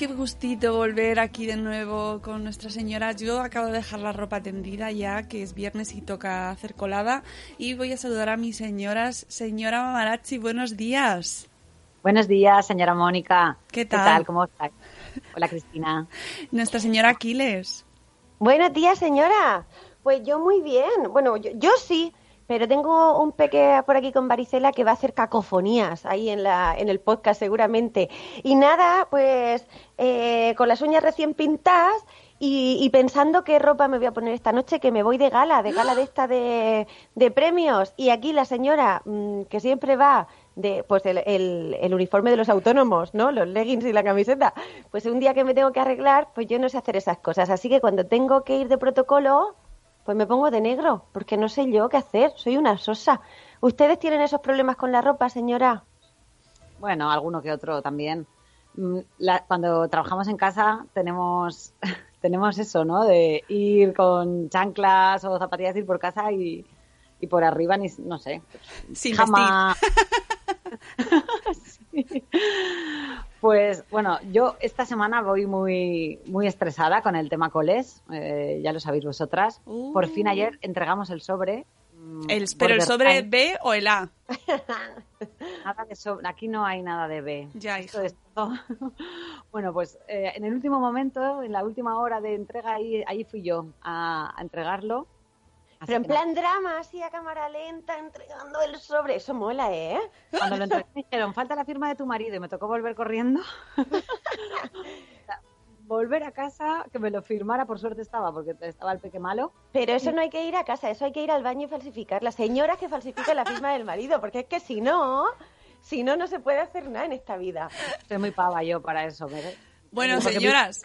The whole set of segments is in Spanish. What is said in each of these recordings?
Qué gustito volver aquí de nuevo con nuestra señora. Yo acabo de dejar la ropa tendida ya, que es viernes y toca hacer colada. Y voy a saludar a mis señoras. Señora Mamarazzi, buenos días. Buenos días, señora Mónica. ¿Qué tal? ¿Cómo está? Hola, Cristina. Nuestra señora Aquiles. Buenos días, señora. Pues yo muy bien. Bueno, yo, yo sí, pero tengo un peque por aquí con varicela que va a hacer cacofonías ahí en, la, en el podcast seguramente. Y nada, pues eh, con las uñas recién pintadas y, y pensando qué ropa me voy a poner esta noche, que me voy de gala, de gala de esta de, de premios. Y aquí la señora, mm, que siempre va de pues el, el, el uniforme de los autónomos, ¿no? Los leggings y la camiseta. Pues un día que me tengo que arreglar, pues yo no sé hacer esas cosas. Así que cuando tengo que ir de protocolo, pues me pongo de negro, porque no sé yo qué hacer. Soy una sosa. ¿Ustedes tienen esos problemas con la ropa, señora? Bueno, alguno que otro también. Mm, la- cuando trabajamos en casa tenemos, tenemos eso, ¿no? De ir con chanclas o zapatillas, ir por casa y, y por arriba, ni, no sé. Sin Jamás. Sí. Pues bueno, yo esta semana voy muy, muy estresada con el tema coles, eh, ya lo sabéis vosotras. Uh. Por fin ayer entregamos el sobre. mm, El, ¿Pero el sobre. B o el A? Nada de sobre, aquí no hay nada de B. Ya, Esto hija. es todo. Bueno, pues eh, en el último momento, en la última hora de entrega, ahí, ahí fui yo a, a entregarlo. Pero en nada, plan drama, así a cámara lenta, entregando el sobre. Eso mola, ¿eh? cuando lo entregué me dijeron, falta la firma de tu marido y me tocó volver corriendo. Volver a casa, que me lo firmara, por suerte estaba, porque estaba el peque malo. Pero eso no hay que ir a casa, eso hay que ir al baño y falsificar. Las señoras que falsifican la firma del marido, porque es que si no, si no, no se puede hacer nada en esta vida. Soy muy pava yo para eso. me- Bueno, señoras.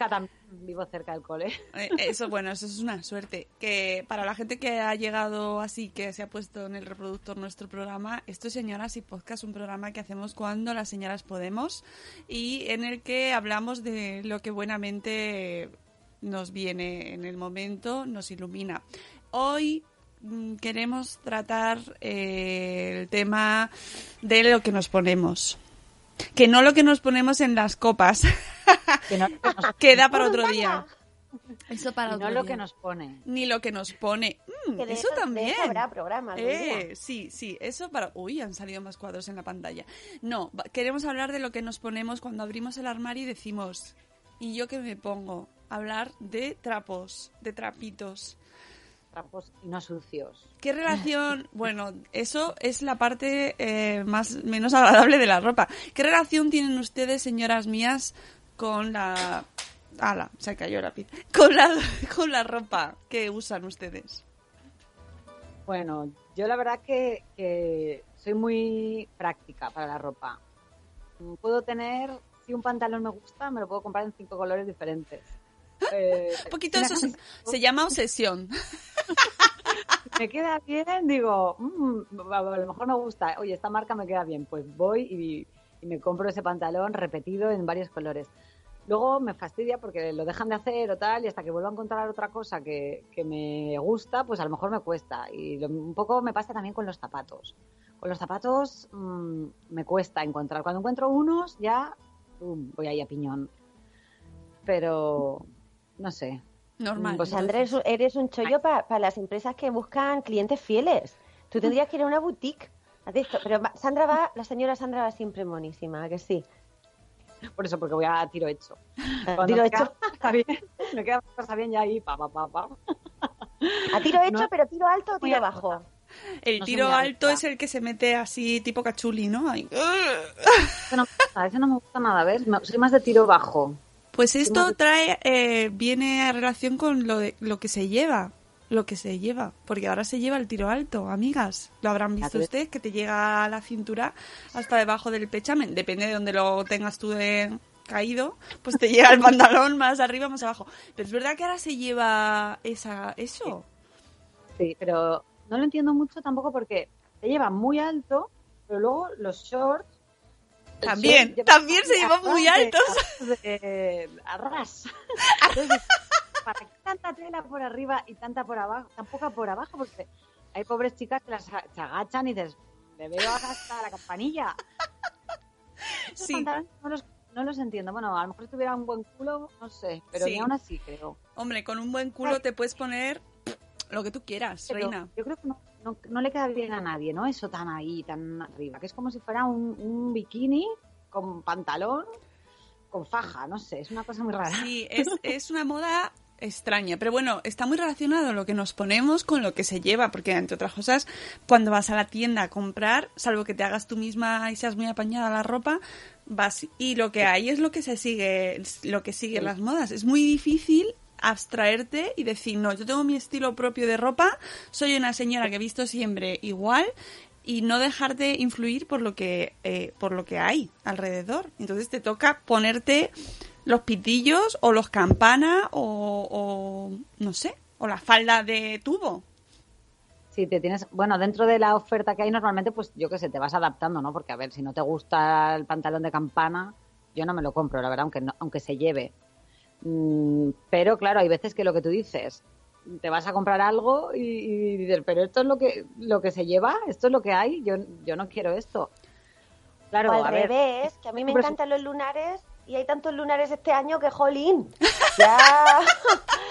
vivo cerca del cole. Eh, Eso, bueno, eso es una suerte. Que para la gente que ha llegado así, que se ha puesto en el reproductor nuestro programa, esto es Señoras y Podcast, un programa que hacemos cuando las señoras podemos y en el que hablamos de lo que buenamente nos viene en el momento, nos ilumina. Hoy mm, queremos tratar eh, el tema de lo que nos ponemos. Que no lo que nos ponemos en las copas. Que no, que nos- Queda para otro día. Eso para y no lo día. que nos pone. Ni lo que nos pone. Mm, Que de eso también. eso habrá programa. Eh, sí, sí, eso para... Uy, han salido más cuadros en la pantalla. No, queremos hablar de lo que nos ponemos cuando abrimos el armario y decimos, ¿y yo qué me pongo? Hablar de trapos, de trapitos. Trapos y no sucios. ¿Qué relación? Bueno, eso es la parte eh, más menos agradable de la ropa. ¿Qué relación tienen ustedes, señoras mías, con la... ¡Hala! Se cayó el lápiz. Con la, con la ropa que usan ustedes. Bueno, yo la verdad que, que soy muy práctica para la ropa. Mm, Puedo tener, si un pantalón me gusta, me lo puedo comprar en cinco colores diferentes. Eh, Un poquito eso se llama obsesión. me queda bien, digo, "Mm, a lo mejor me gusta, oye, esta marca me queda bien, pues voy y, me compro ese pantalón repetido en varios colores. Luego me fastidia porque lo dejan de hacer o tal y hasta que vuelvo a encontrar otra cosa que, que me gusta, pues a lo mejor me cuesta. Y un poco me pasa también con los zapatos. Con los zapatos mm, me cuesta encontrar. Cuando encuentro unos ya voy ahí a piñón. Pero no sé. Normal. Pues. Andrés, eres un chollo para las empresas que buscan clientes fieles. Tú tendrías que ir a una boutique. Pero va- Sandra va, la señora Sandra va siempre monísima, ¿a que sí? Por eso, porque voy a tiro hecho. A Cuando tiro hecho, cosa bien, me queda cosa bien ya ahí, pa, pa, pa, pa. a tiro hecho, No. pero tiro alto o tiro alta. bajo. El no tiro alto es el que se mete así tipo cachuli, ¿no? Ahí. Eso no me gusta, eso no me gusta nada, ¿ves? Soy más de tiro bajo. Pues esto trae, eh, viene a relación con lo, de, lo que se lleva, lo que se lleva, porque ahora se lleva el tiro alto, amigas. Lo habrán visto ustedes, que te llega a la cintura hasta debajo del pechamen, depende de donde lo tengas tú de caído, pues te llega el pantalón más arriba, más abajo. Pero es verdad que ahora se lleva esa, eso. Sí, pero no lo entiendo mucho tampoco porque te lleva muy alto, pero luego los shorts. También, también se arras muy altos. de- arras. Entonces, ¿para qué tanta tela por arriba y tanta por abajo? Tan poca por abajo, porque hay pobres chicas que las se agachan y dices, me veo hasta la campanilla. Esos Sí. no los, no los entiendo. Bueno, a lo mejor si tuviera un buen culo, no sé, pero Sí. ni aún así creo. Hombre, con un buen culo te puedes poner lo que tú quieras, Pero reina. Yo creo que no, no, no le queda bien a nadie, ¿no? Eso tan ahí, tan arriba, que es como si fuera un, un bikini con pantalón, con faja, no sé, es una cosa muy rara. Sí, es, es una moda extraña, pero bueno, está muy relacionado lo que nos ponemos con lo que se lleva, porque entre otras cosas, cuando vas a la tienda a comprar, salvo que te hagas tú misma y seas muy apañada la ropa, vas y lo que hay es lo que se sigue, lo que sigue las modas. Es muy difícil abstraerte y decir, no, yo tengo mi estilo propio de ropa, soy una señora que he visto siempre igual y no dejarte influir por lo que eh, por lo que hay alrededor. Entonces te toca ponerte los pitillos o los campana o, no sé, o la falda de tubo. Si te tienes, bueno, dentro de la oferta que hay normalmente, pues yo qué sé, te vas adaptando, ¿no? Porque a ver, si no te gusta el pantalón de campana, yo no me lo compro, la verdad, aunque no- aunque se lleve. Mm, pero claro, hay veces que lo que tú dices, te vas a comprar algo y, y dices, pero esto es lo que lo que se lleva, esto es lo que hay, yo, yo no quiero esto. Claro, o al a ver, revés, que a mí me encantan los lunares y hay tantos lunares este año que jolín. Ya.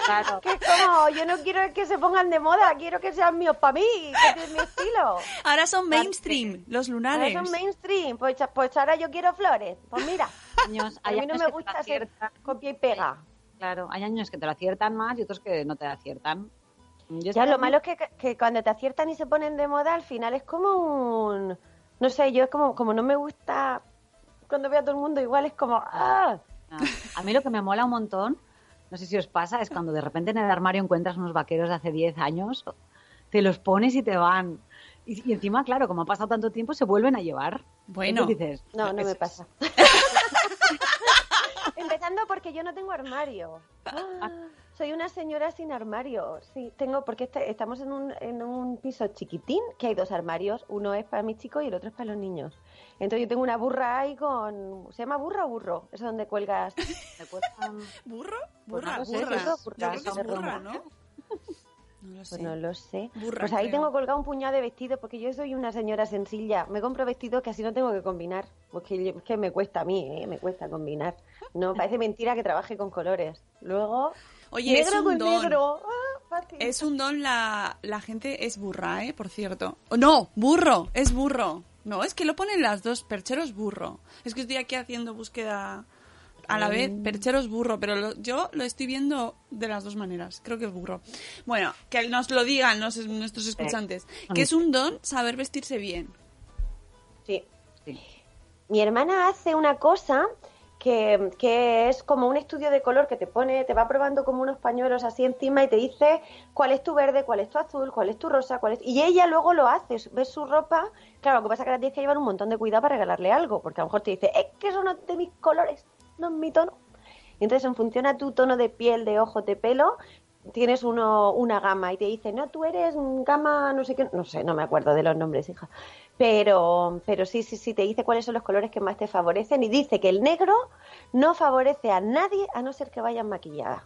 claro. que es como, yo no quiero que se pongan de moda, quiero que sean míos para mí, que es mi estilo. Ahora son mainstream, los Ahora lunares. son mainstream, pues, pues ahora yo quiero flores. Pues mira, años, a mí no me gusta lo ser aciertan. copia y pega. Claro, hay años que te lo aciertan más y otros que no te aciertan. Yo Ya lo malo es que, que cuando te aciertan y se ponen de moda, al final es como un... No sé, yo es como, como no me gusta cuando veo a todo el mundo igual, es como... ¡Ah! Ah, A mí lo que me mola un montón, no sé si os pasa, es cuando de repente en el armario encuentras unos vaqueros de hace 10 años, te los pones y te van. Y, y encima, claro, como ha pasado tanto tiempo, se vuelven a llevar. Bueno. Dices, No, no me pasa. Empezando porque yo no tengo armario. Ah, Soy una señora sin armario. Sí, tengo, porque este- estamos en un, en un piso chiquitín que hay dos armarios. Uno es para mis chicos y el otro es para los niños. Entonces yo tengo una burra ahí con... ¿Se llama burra o burro? Eso es donde cuelgas... cuestan- ¿Burro? Pues Burra, no lo sé, burra. eso, Yo burra, creo que eso es de burra. ¿no? No lo sé. Pues no lo sé. Burra, pues ahí creo. tengo colgado un puñado de vestidos porque yo soy una señora sencilla. Me compro vestidos que así no tengo que combinar. Porque yo- es que me cuesta a mí, ¿eh? me cuesta combinar. No, parece mentira que trabaje con colores. Luego, Oye, es negro un con don. negro. Ah, fácil. Es un don la, la gente es burra, ¿eh? Por cierto. Oh, no, burro, es burro. No, es que lo ponen las dos, percheros burro. Es que estoy aquí haciendo búsqueda a la vez, percheros burro, pero lo- yo lo estoy viendo de las dos maneras. Creo que es burro. Bueno, que nos lo digan los- nuestros escuchantes. Que es un don saber vestirse bien. Sí. Sí. Mi hermana hace una cosa que, que es como un estudio de color que te pone, te va probando como unos pañuelos así encima y te dice cuál es tu verde, cuál es tu azul, cuál es tu rosa, cuál es... Y ella luego lo hace, ves su ropa, claro, lo que pasa es que la tienes que llevar un montón de cuidado para regalarle algo, porque a lo mejor te dice, es que eso no es de mis colores, no es mi tono. Y entonces en función a tu tono de piel, de ojo, de pelo, tienes uno, una gama y te dice, no, tú eres mm, gama, no sé qué, no sé, no me acuerdo de los nombres, hija. Pero, pero sí, sí, sí, te dice cuáles son los colores que más te favorecen y dice que el negro no favorece a nadie a no ser que vayan maquillada.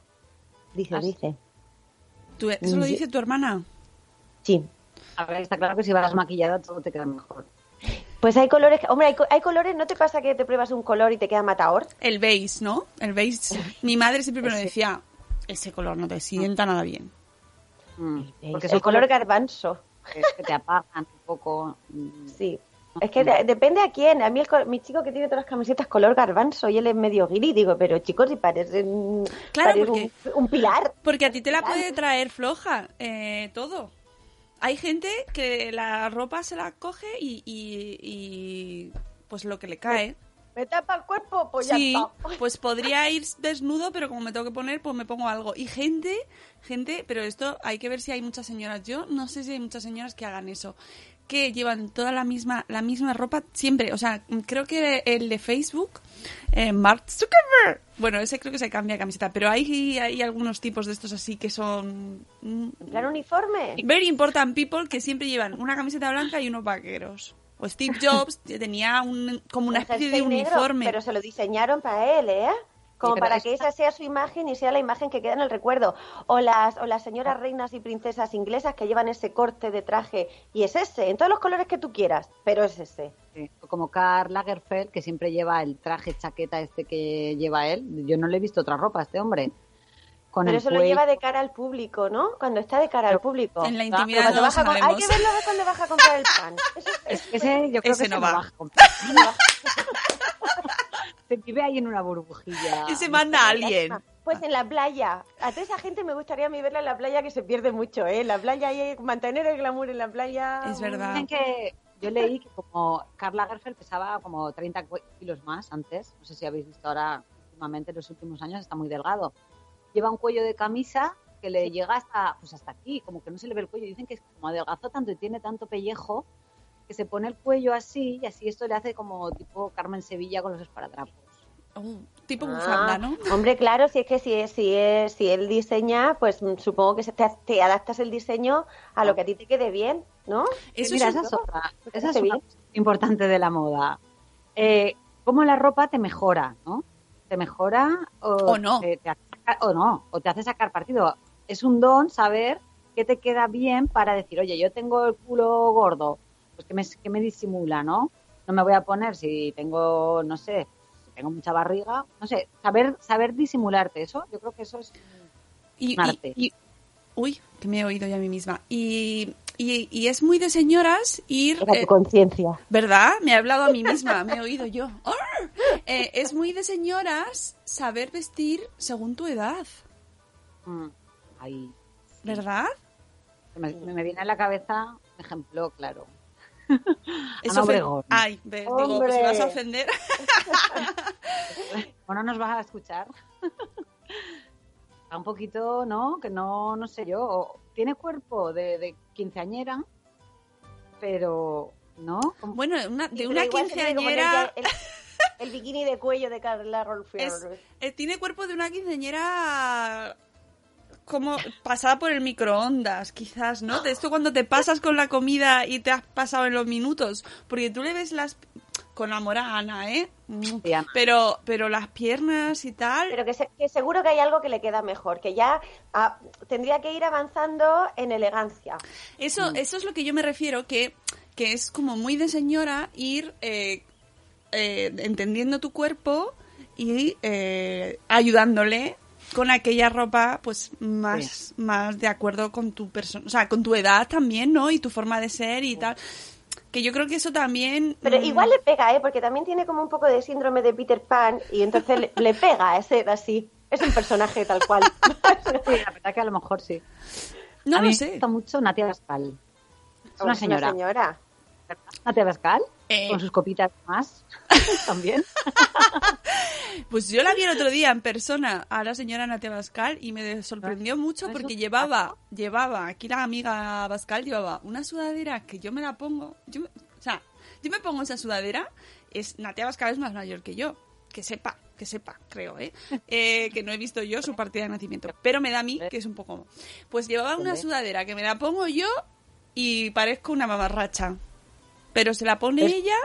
Dice, Ah, sí. dice. ¿Tú- ¿Eso lo Sí. dice tu hermana? Sí. A ver, está claro que si vas maquillada todo te queda mejor. Pues hay colores, que- hombre, hay, co- hay colores, ¿no te pasa que te pruebas un color y te queda matador? El beige, ¿no? El beige. Mi madre siempre me lo decía, ese color no te sienta nada bien. Mm, Porque son el color garbanzo. que, que te apagan un poco. mm, Sí. Es que de- depende a quién. A mí, el mi chico que tiene todas las camisetas color garbanzo y él es medio guiri, digo, pero chicos, si parecen, Claro, parecen porque- un, un pilar. Porque a ti te la puede traer floja eh, todo. Hay gente que la ropa se la coge y, y- y, pues lo que le cae. Me tapa el cuerpo, pues sí, ya está. pues podría ir desnudo, pero como me tengo que poner, pues me pongo algo. Y gente, gente, pero esto hay que ver si hay muchas señoras. Yo no sé si hay muchas señoras que hagan eso, que llevan toda la misma, la misma ropa siempre. O sea, creo que el de Facebook, eh, Mark Zuckerberg, bueno, ese creo que se cambia de camiseta, pero hay, hay algunos tipos de estos así que son mm, En plan uniforme. very important people que siempre llevan una camiseta blanca y unos vaqueros. O Steve Jobs tenía un, como una El especie de negro, uniforme. pero se lo diseñaron para él, ¿eh? Como Sí, para que esa sea su imagen y sea la imagen que queda en el recuerdo. O las, o las señoras reinas y princesas inglesas que llevan ese corte de traje y es ese, en todos los colores que tú quieras, pero es ese. sí. O Como Karl Lagerfeld, que siempre lleva el traje chaqueta este que lleva él. Yo no le he visto otra ropa a este hombre. Con Pero el eso lo lleva de cara al público, ¿no? Cuando está de cara al público. En la Ah, intimidad Cuando no baja a com- Hay que verlo de cuando baja a comprar el pan. Eso es- Ese yo creo Ese que no ese va. baja a comprar. Se vive ahí en una burbujilla. Y se manda a alguien. Pues en la playa. A toda esa gente me gustaría a mí verla en la playa que se pierde mucho, ¿eh? En la playa hay mantener el glamour en la playa. Es verdad. Dicen que yo leí que como Karl Lagerfeld pesaba como 30 cu- kilos más antes, no sé si habéis visto ahora últimamente en los últimos años está muy delgado. Lleva un cuello de camisa que le llega hasta pues hasta aquí, como que no se le ve el cuello. Dicen que es como adelgazó tanto y tiene tanto pellejo que se pone el cuello así y así esto le hace como tipo Carmen Sevilla con los esparadrapos. Oh, tipo Ah, bufanda, ¿no? Hombre, claro, si es que si, es, si, es, si él diseña, pues mm, supongo que se te, te adaptas el diseño a lo que a ti te quede bien, ¿no? Eso Mira, es esa es un- otra. me Esa es una bien. importante de la moda. Eh, cómo la ropa te mejora, ¿no? Te mejora o, O no. Te, te o no, o te hace sacar partido. Es un don saber qué te queda bien para decir, oye, yo tengo el culo gordo, pues que me, que me disimula, ¿no? No me voy a poner si tengo, no sé, si tengo mucha barriga, no sé, saber saber disimularte eso, yo creo que eso es Y, un arte. y- y- uy, que me he oído ya a mí misma. Y, y, y es muy de señoras ir... Era eh, tu conciencia. ¿Verdad? Me he hablado a mí misma, me he oído yo. Eh, es muy de señoras saber vestir según tu edad, mm, ahí. ¿verdad? Me, me viene a la cabeza un ejemplo claro. Es Ana ofen- Obregón. Ay, ves, digo, pues si vas a ofender. Bueno, nos vas a escuchar. Está un poquito, ¿no? Que no, no sé yo. Tiene cuerpo de, de quinceañera, pero, ¿no? Como- Bueno, una- de una quinceañera... el bikini de cuello de Carla Rolfier. Es- eh, tiene cuerpo de una quinceañera como pasada por el microondas, quizás, ¿no? De esto cuando te pasas con la comida y te has pasado en los minutos, porque tú le ves las con amor a Ana, ¿eh? Mm. Pero pero las piernas y tal, Pero que, se- que seguro que hay algo que le queda mejor, que ya ah, tendría que ir avanzando en elegancia. eso eso es lo que yo me refiero que que es como muy de señora ir eh, eh, entendiendo tu cuerpo y eh, ayudándole con aquella ropa pues más más de acuerdo con tu persona o sea con tu edad también no y tu forma de ser y tal que yo creo que eso también Pero mm, igual le pega, ¿eh? Porque también tiene como un poco de síndrome de Peter Pan y entonces le, le pega a ser así. Es un personaje tal cual. Sí, la verdad que a lo mejor sí. no a lo mí sé me gusta mucho Natia Bascal. Es una señora. señora. Bascal, Eh. con sus copitas más, también. Pues yo la vi el otro día en persona a la señora Natia Bascal y me sorprendió mucho ¿Eso? porque llevaba, llevaba, aquí la amiga Bascal llevaba una sudadera que yo me la pongo, yo o sea, yo me pongo esa sudadera, es Natia Bascal es más mayor que yo, que sepa, que sepa, creo, ¿eh? Eh, que no he visto yo su partida de nacimiento, pero me da a mí que es un poco... Pues llevaba una sudadera que me la pongo yo y parezco una mamarracha. Pero se la pone Es- ella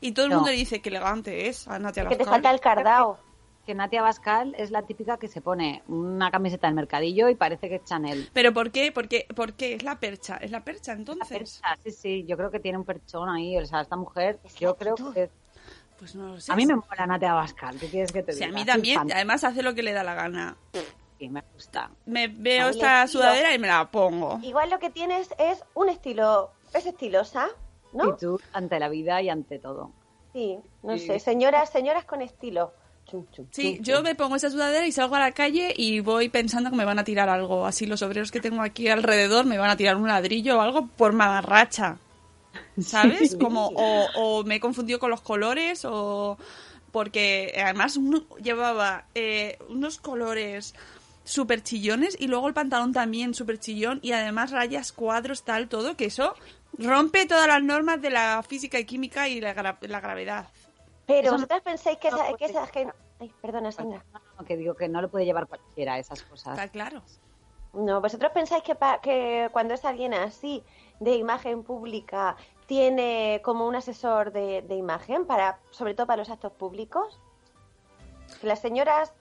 y todo el No. mundo le dice que elegante es a Natia Que te Bascal. falta el cardao. Que Natia Bascal es la típica que se pone una camiseta del mercadillo y parece que es Chanel. ¿Pero por qué? ¿Por qué? ¿Por qué? Es la percha. ¿Es la percha La entonces? percha, sí, sí, yo creo que tiene un perchón ahí. O sea, esta mujer, yo creo que. Pues no lo sé. A mí me mola Natia Bascal, ¿qué quieres que te Sí, diga? a mí también. Además hace lo que le da la gana. Sí, me gusta. Me veo esta estilo. sudadera y me la pongo. Igual lo que tienes es un estilo, es estilosa, ¿no? Actitud ante la vida y ante todo. Sí, no Sí. sé, señoras, señoras con estilo. Chum, chum, Sí, chum, yo chum. me pongo esa sudadera y salgo a la calle y voy pensando que me van a tirar algo. Así los obreros que tengo aquí alrededor me van a tirar un ladrillo o algo por mamarracha. ¿Sabes? Como, o, o me he confundido con los colores o... Porque además uno llevaba eh, unos colores súper chillones y luego el pantalón también súper chillón y además rayas, cuadros, tal, todo, que eso rompe todas las normas de la física y química y la, gra- la gravedad. Pero vosotras pensáis que no esa, que esa gente... Ay, perdona, Sandra. No, no, que digo que no lo puede llevar cualquiera esas cosas. Está claro. No, vosotros pensáis que, pa- que cuando es alguien así, de imagen pública, tiene como un asesor de, de imagen, para sobre todo para los actos públicos. Que las señoras...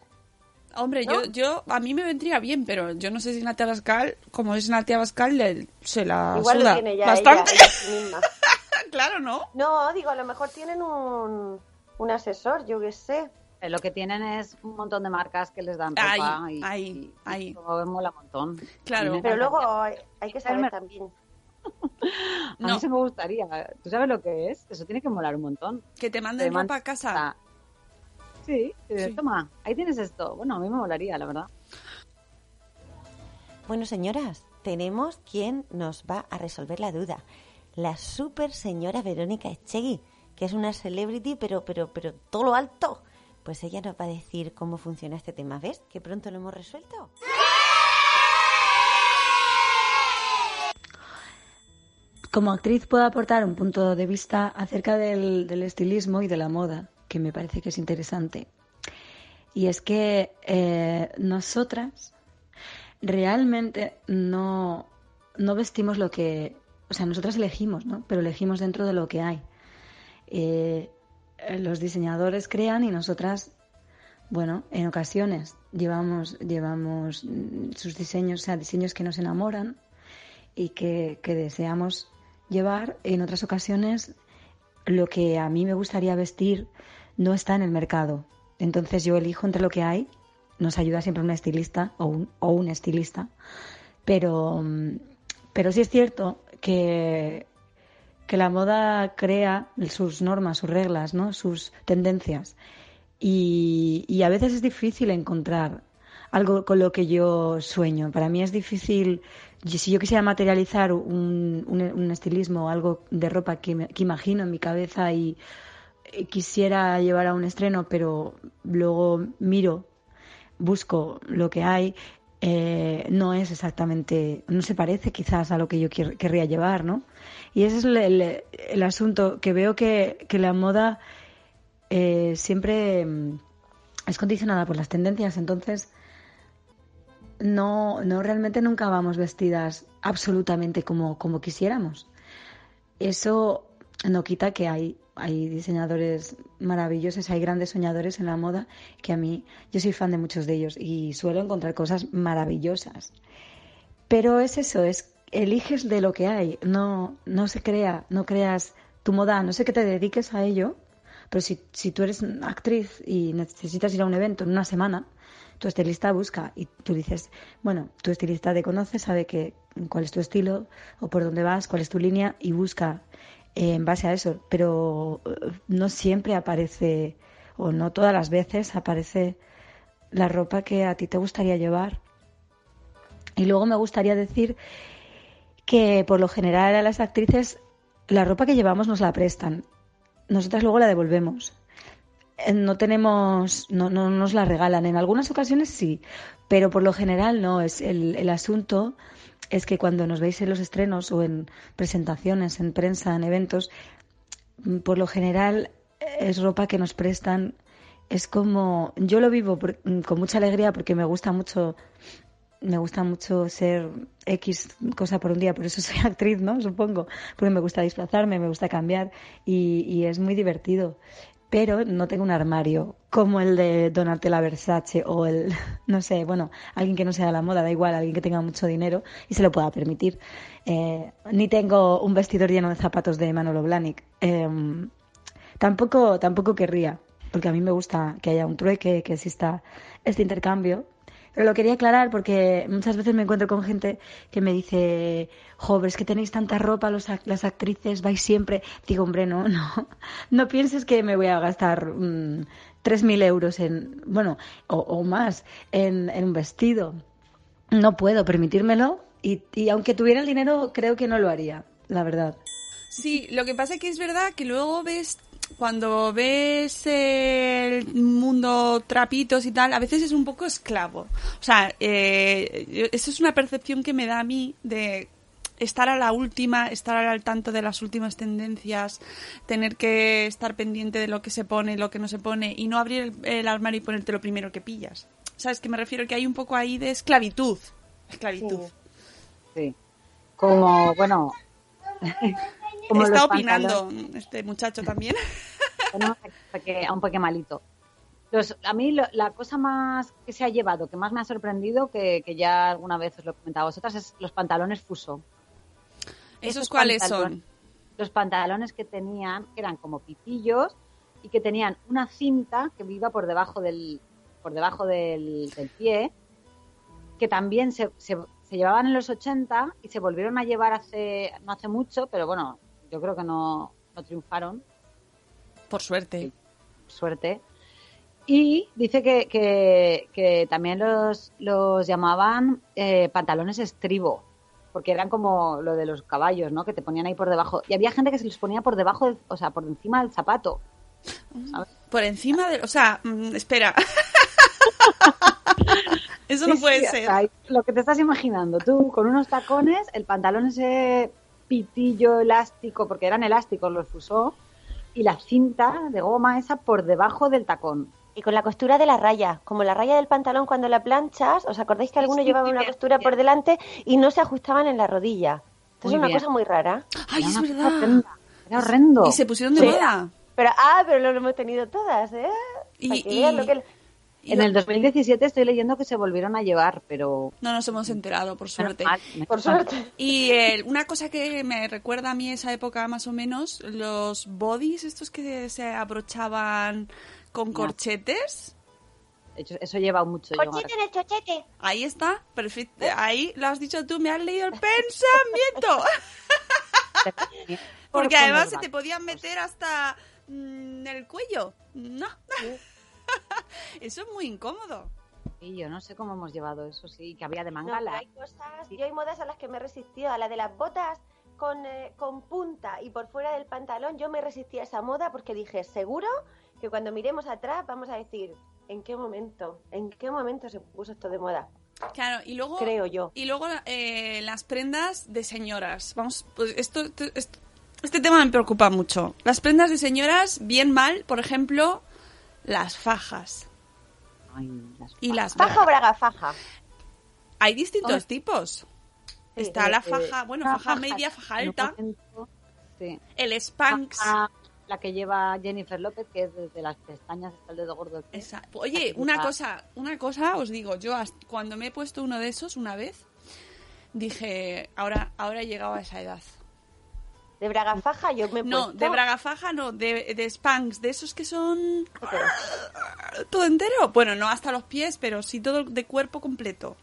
Hombre, ¿No? yo, yo, a mí me vendría bien, pero yo no sé si Natia Bascal, como es Natia Bascal, le- se la igual suda lo tiene ya bastante. ella, ella sí misma. claro, ¿no? No, digo, a lo mejor tienen un, un asesor, yo qué sé. Eh, Lo que tienen es un montón de marcas que les dan Ahí, y, ahí, y- y ahí. mola un montón. Claro. Pero luego hay, hay que saber también. A No. mí se me gustaría. ¿Tú sabes lo que es? Eso tiene que molar un montón. Que te manden ropa a casa. Sí, Sí. toma, ahí tienes esto. Bueno, a mí me molaría, la verdad. Bueno, señoras, tenemos quien nos va a resolver la duda. La super señora Verónica Echegui, que es una celebrity, pero, pero, pero todo lo alto. Pues ella nos va a decir cómo funciona este tema. ¿Ves? Que pronto lo hemos resuelto. Como actriz puedo aportar un punto de vista acerca del, del estilismo y de la moda, que me parece que es interesante. Y es que eh, nosotras realmente no, no vestimos lo que... O sea, nosotras elegimos, ¿no? Pero elegimos dentro de lo que hay. Eh, los diseñadores crean y nosotras, bueno, en ocasiones llevamos, llevamos mm, sus diseños, o sea, diseños que nos enamoran y que, que deseamos llevar. En otras ocasiones, lo que a mí me gustaría vestir no está en el mercado. Entonces yo elijo entre lo que hay. Nos ayuda siempre un estilista o un, o un estilista. Pero, mm, pero sí es cierto que, que la moda crea sus normas, sus reglas, ¿no? sus tendencias. Y, y a veces es difícil encontrar algo con lo que yo sueño. Para mí es difícil, si yo quisiera materializar un, un, un estilismo, algo de ropa que, que imagino en mi cabeza y quisiera llevar a un estreno, pero luego miro, busco lo que hay, eh, no es exactamente, no se parece quizás a lo que yo querría llevar, ¿no? Y ese es el, el- el asunto, que veo que, que la moda eh, siempre mm, es condicionada por las tendencias, entonces no, no realmente nunca vamos vestidas absolutamente como, como quisiéramos. Eso no quita que hay, hay diseñadores maravillosos, hay grandes soñadores en la moda que a mí, yo soy fan de muchos de ellos y suelo encontrar cosas maravillosas. Pero es eso, es eliges de lo que hay, no, no se crea, no creas tu moda, no sé que te dediques a ello, pero si, si tú eres actriz y necesitas ir a un evento en una semana, tu estilista busca y tú dices, bueno, tu estilista te conoce, sabe que, cuál es tu estilo o por dónde vas, cuál es tu línea y busca en base a eso. Pero eh, no siempre aparece, o no todas las veces aparece la ropa que a ti te gustaría llevar. Y luego me gustaría decir que por lo general a las actrices la ropa que llevamos nos la prestan. Nosotras luego la devolvemos. Eh, No tenemos, no, no nos la regalan. En algunas ocasiones sí, pero por lo general no. Es el, el asunto es que cuando nos veis en los estrenos o en presentaciones, en prensa, en eventos, por lo general es ropa que nos prestan. Es como, yo lo vivo por- con mucha alegría porque me gusta mucho me gusta mucho ser X cosa por un día, por eso soy actriz, ¿no? Supongo, porque me gusta desplazarme, me gusta cambiar y, y es muy divertido. Pero no tengo un armario como el de Donatella Versace o el, no sé, bueno, alguien que no sea de la moda, da igual, alguien que tenga mucho dinero y se lo pueda permitir. Eh, ni tengo un vestidor lleno de zapatos de Manolo Blahnik. Em, tampoco, tampoco querría, porque a mí me gusta que haya un trueque, que exista este intercambio. Pero lo quería aclarar porque muchas veces me encuentro con gente que me dice, jóvenes, que tenéis tanta ropa los las actrices, vais siempre. Digo, hombre, no, no. No pienses que me voy a gastar mm, 3.000 euros en, bueno, o, o más, en, en un vestido. No puedo permitírmelo y, y aunque tuviera el dinero, creo que no lo haría, la verdad. Sí, lo que pasa es que es verdad que luego ves, cuando ves el mundo trapitos y tal, a veces es un poco esclavo. O sea, eh, eso es una percepción que me da a mí de estar a la última, estar al tanto de las últimas tendencias, tener que estar pendiente de lo que se pone, lo que no se pone y no abrir el, el armario y ponerte lo primero que pillas. ¿Sabes? Que me refiero que hay un poco ahí de esclavitud. Esclavitud. Sí. Como, bueno. como Está opinando pantalones. este muchacho también. A un peque malito. Los, a mí lo- la cosa más que se ha llevado, que más me ha sorprendido, que, que ya alguna vez os lo he comentado a vosotras, es los pantalones fuso. ¿Esos cuáles son? Los pantalones que tenían, que eran como pitillos y que tenían una cinta que iba por debajo del, por debajo del, del pie, que también se, se, se llevaban en los 80 y se volvieron a llevar hace, no hace mucho, pero bueno, yo creo que no, no triunfaron Por suerte. suerte. Y dice que, que, que también los, los llamaban eh, pantalones estribo, porque eran como lo de los caballos, ¿no? Que te ponían ahí por debajo. Y había gente que se los ponía por debajo, del- o sea, por encima del zapato. ¿sabes? Por encima de... O sea, mm, espera. Eso Sí, no puede sí, o ser. sea, lo que te estás imaginando, tú con unos tacones, el pantalón ese pitillo elástico, porque eran elásticos, los usó, y la cinta de goma esa por debajo del tacón. Y con la costura de la raya, como la raya del pantalón cuando la planchas, ¿os acordáis que algunos Sí, llevaban sí, una costura bien. por delante y no se ajustaban en la rodilla? Entonces es una bien. cosa muy rara. Ay, Era es verdad. horrenda, Era horrendo. Y se pusieron de Sí. moda. Pero, ah, pero lo hemos tenido todas, ¿eh? Y- Para que y- vean lo que... En el 2017 estoy leyendo que se volvieron a llevar, pero... No nos hemos enterado, por suerte. Mal, Por suerte. Y eh, una cosa que me recuerda a mí esa época más o menos, los bodies estos que se abrochaban con corchetes. De hecho, Eso lleva mucho. yo Cochete en el chochete. Ahí está, perfecto. Ahí lo has dicho tú, me has leído el pensamiento. Porque Por además se te podían meter hasta mm, el cuello. No. Eso es muy incómodo. Sí, yo no sé cómo hemos llevado eso, sí, que había de No, manga larga. hay cosas, yo hay modas a las que me he resistido, a la de las botas con, eh, con punta y por fuera del pantalón, yo me resistí a esa moda porque dije, seguro que cuando miremos atrás vamos a decir, ¿en qué momento? ¿En qué momento se puso esto de moda? Claro, y luego Creo yo. Y luego eh, las prendas de señoras. Vamos, pues esto, esto- esto- este tema me preocupa mucho. Las prendas de señoras, bien mal, por ejemplo, las fajas. Ay, las Y las ¿Faja o braga faja? Hay distintos tipos. Sí, Está Eh, la eh, faja, bueno, faja media, faja alta, sí. el Spanx. Faja, la que lleva Jennifer López, que es desde las pestañas hasta el dedo gordo. del pie. Esa- Oye, La una cosa, una cosa os digo, yo cuando me he puesto uno de esos una vez, dije, ahora, ahora he llegado a esa edad. De braga faja yo me he No, puesto- de braga faja no, de, de Spanx, de esos que son todo entero. Bueno, no hasta los pies, pero sí todo de cuerpo completo.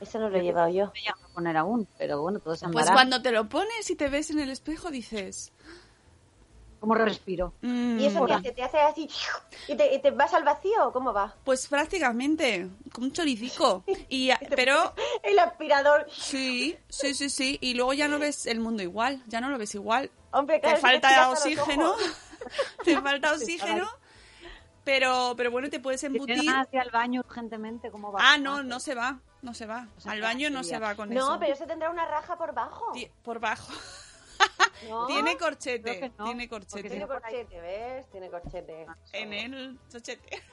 Eso no lo he llevado yo. No he llegado a poner aún, pero bueno, todo se Pues cuando te lo pones y te ves en el espejo dices... ¿Cómo respiro? mm, ¿Y eso qué hace? ¿Te hace así y te, y te vas al vacío o cómo va? Pues prácticamente, con un choricico. Y, a- pero El aspirador. sí, sí, sí, sí. Y luego ya no ves el mundo igual, ya no lo ves igual. Hombre, claro, te falta oxígeno, te falta oxígeno, pero, pero bueno, te puedes Si embutir. de ir al baño urgentemente, ¿cómo va? Ah, no, no se va, no se va. O sea, Al baño no sería- se va con No, eso. pero eso tendrá una raja por bajo. Por bajo. ¿No? Tiene corchete, no, tiene corchete. Tiene corchete, ¿ves? Tiene corchete. En el chochete.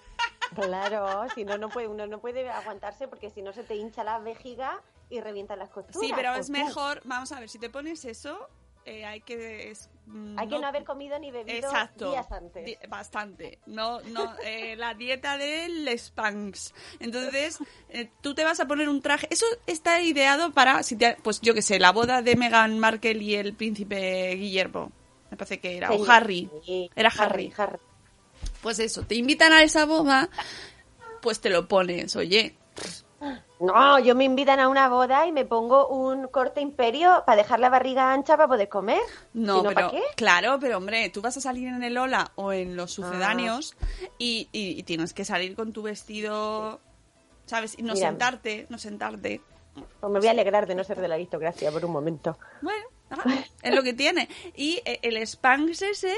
Claro, si no, no puede, uno no puede aguantarse porque si no se te hincha la vejiga y revientan las costuras. Sí, pero o es mejor, vamos a ver, si te pones eso, eh, hay que... es- mm, Hay que no haber comido ni bebido Exacto. días antes. Bastante. No, no, eh, la dieta del Spanx. Entonces, eh, tú te vas a poner un traje. Eso está ideado para, si te- pues yo qué sé, la boda de Meghan Markle y el príncipe Guillermo. Me parece que era. O Sí, Harry. sí, Era Harry. Harry. Pues eso, te invitan a esa boda, pues te lo pones, oye. No, yo me invitan a una boda y me pongo un corte imperio para dejar la barriga ancha para poder comer. No, Si no, ¿para pero qué? claro, pero hombre, tú vas a salir en el Ola o en los sucedáneos Ah. y, y- y tienes que salir con tu vestido, ¿sabes? Y no sentarte, no sentarte. Pues me voy a alegrar de no ser de la aristocracia por un momento. Bueno, es lo que tiene. Y eh, el Spanx ese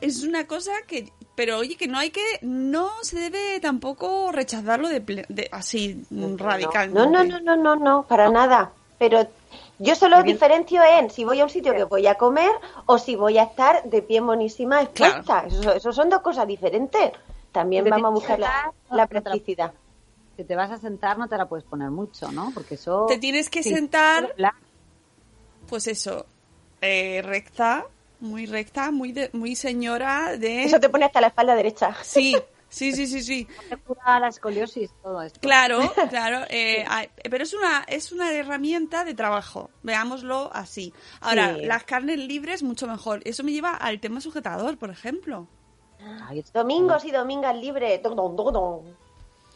es una cosa que, pero oye, que no hay que, no se debe tampoco rechazarlo de, ple- de- así radicalmente. No, no, no, no, no, no, para nada. Pero yo solo diferencio en si voy a un sitio que voy a comer o si voy a estar de pie monísima expuesta. Eso, eso son dos cosas diferentes. También vamos a buscar la, la practicidad. Si te vas a sentar no te la puedes poner mucho, ¿no? Porque eso... Te tienes que Sí. sentar, pues eso, eh, recta, muy recta, muy de- muy señora de... Eso te pone hasta la espalda derecha. Sí, sí, sí, sí, sí. La escoliosis, todo esto. Claro, claro, eh, hay- pero es una es una herramienta de trabajo, veámoslo así. Ahora, Sí. las carnes libres mucho mejor. Eso me lleva al tema sujetador, por ejemplo. Domingos y domingas libres.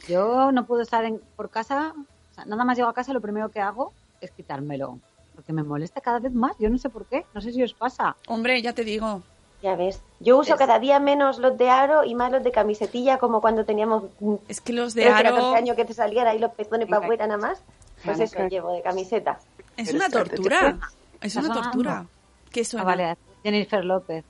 Yo no puedo estar en- por casa, o sea, nada más llego a casa, lo primero que hago es quitármelo. Porque me molesta cada vez más, yo no sé por qué, no sé si os pasa. Hombre, ya te digo. Ya ves. Yo uso Es- cada día menos los de aro y más los de camisetilla, como cuando teníamos mm, Es que los de 13, aro 14 años que te salían ahí los pezones para afuera nada más. Pues eso claro. llevo de camiseta. es Pero una tortura. Es ¿Estás una sonando? tortura. ¿Qué Ah, suena? vale, Jennifer López.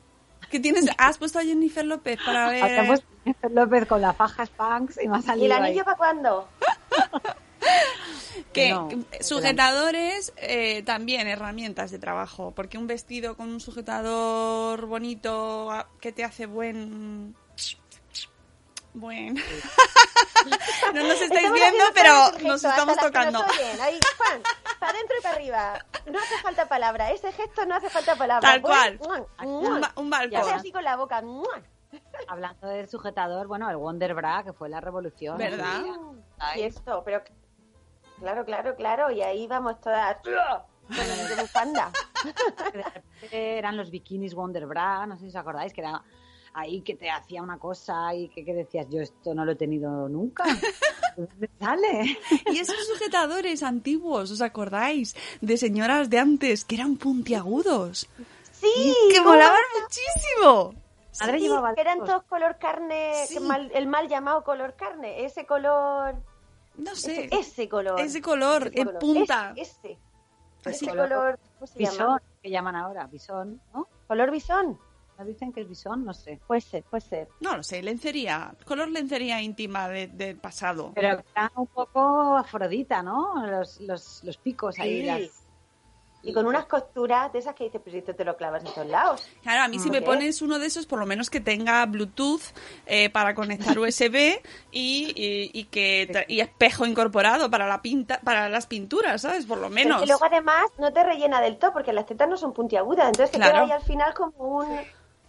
¿Qué tienes? ¿Has puesto a Jennifer López para ver? Acá hemos Jennifer López con la faja Spanx y ha ¿Y el ahí. anillo para cuándo? que No, sujetadores eh, también herramientas de trabajo porque un vestido con un sujetador bonito ah, que te hace buen buen no nos estáis Estamos viendo pero nos estamos tocando nos oyen. Ahí, Juan, para adentro y para arriba. No hace falta palabra. Ese gesto no hace falta palabra. Tal cual. un, ba- un balcón así con la boca. Hablando del sujetador, bueno, el Wonder Bra, que fue la revolución. ¿Verdad? Y esto, pero claro, claro, claro. Y ahí vamos todas con de bufanda. Que de repente eran los bikinis Wonder Bra, no sé si os acordáis, que era ahí que te hacía una cosa y que, que decías, yo esto no lo he tenido nunca. ¿De dónde sale? y esos sujetadores antiguos os acordáis de señoras de antes que eran puntiagudos Sí, que ¿cómo molaban no? muchísimo Madre Sí, llevaba que eran todos color carne, Sí. que mal- el mal llamado color carne, ese color, no sé ese, ese color. ese color ese en punta Ese, ese, Así. ese color, ¿cómo se Bisón, llama? que llaman ahora, bisón, ¿no? Color bisón. ¿No dicen que es bisón? No sé. Puede ser, puede ser. No lo sé, lencería, color lencería íntima de- del pasado. Pero era un poco afrodita, ¿no? Los, los, los picos ahí. Sí. las- Y con unas costuras de esas que dices, pues esto te lo clavas en todos lados. Claro, a mí si me pones uno de esos, por lo menos que tenga Bluetooth eh, para conectar USB y, y, y que tra- y espejo incorporado para la pinta, para las pinturas, ¿sabes? Por lo menos. que luego además no te rellena del todo porque las tetas no son puntiagudas, entonces te Claro. queda ahí al final como un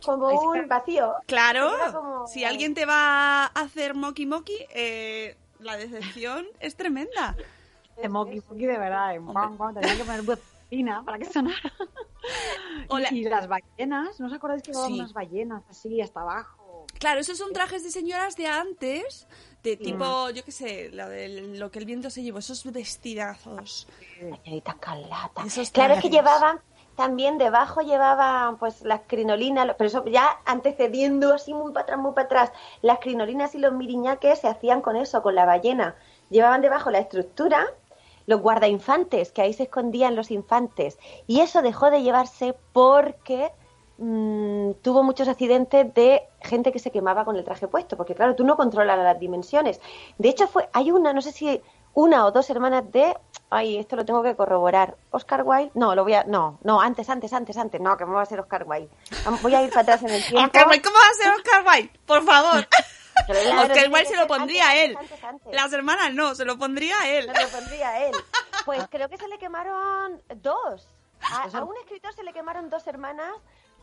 como un vacío. Claro, como- si alguien te va a hacer moki moki, eh, la decepción es tremenda. De moki moki de verdad. eh, Tenía que poner para que sonara. O la- Y las ballenas, ¿no os acordáis que llevaban Sí. unas ballenas así hasta abajo? Claro, esos son trajes de señoras de antes, de Mm. tipo, yo qué sé, lo, de, lo que el viento se llevó, esos vestidazos. Señorita Carlata. Esos Claro, que llevaban también debajo llevaban pues las crinolinas, pero eso ya antecediendo así muy para atrás, muy para atrás. Las crinolinas y los miriñaques se hacían con eso, con la ballena. Llevaban debajo la estructura, los guardainfantes, que ahí se escondían los infantes. Y eso dejó de llevarse porque mm, tuvo muchos accidentes de gente que se quemaba con el traje puesto, porque claro, tú no controlas las dimensiones. De hecho, fue hay una, no sé si una o dos hermanas de, ay, esto lo tengo que corroborar, Oscar Wilde, no, lo voy a, no, no, antes, antes, antes, antes, no, que me va a ser Oscar Wilde. Voy a ir para atrás en el tiempo. Oscar Wilde, ¿cómo va a ser Oscar Wilde? Por favor. Oscar Wilde se lo pondría antes, a él. antes, antes. Las hermanas no, se lo pondría a él. Se lo pondría a él. Pues creo que se le quemaron dos. A, a un escritor se le quemaron dos hermanas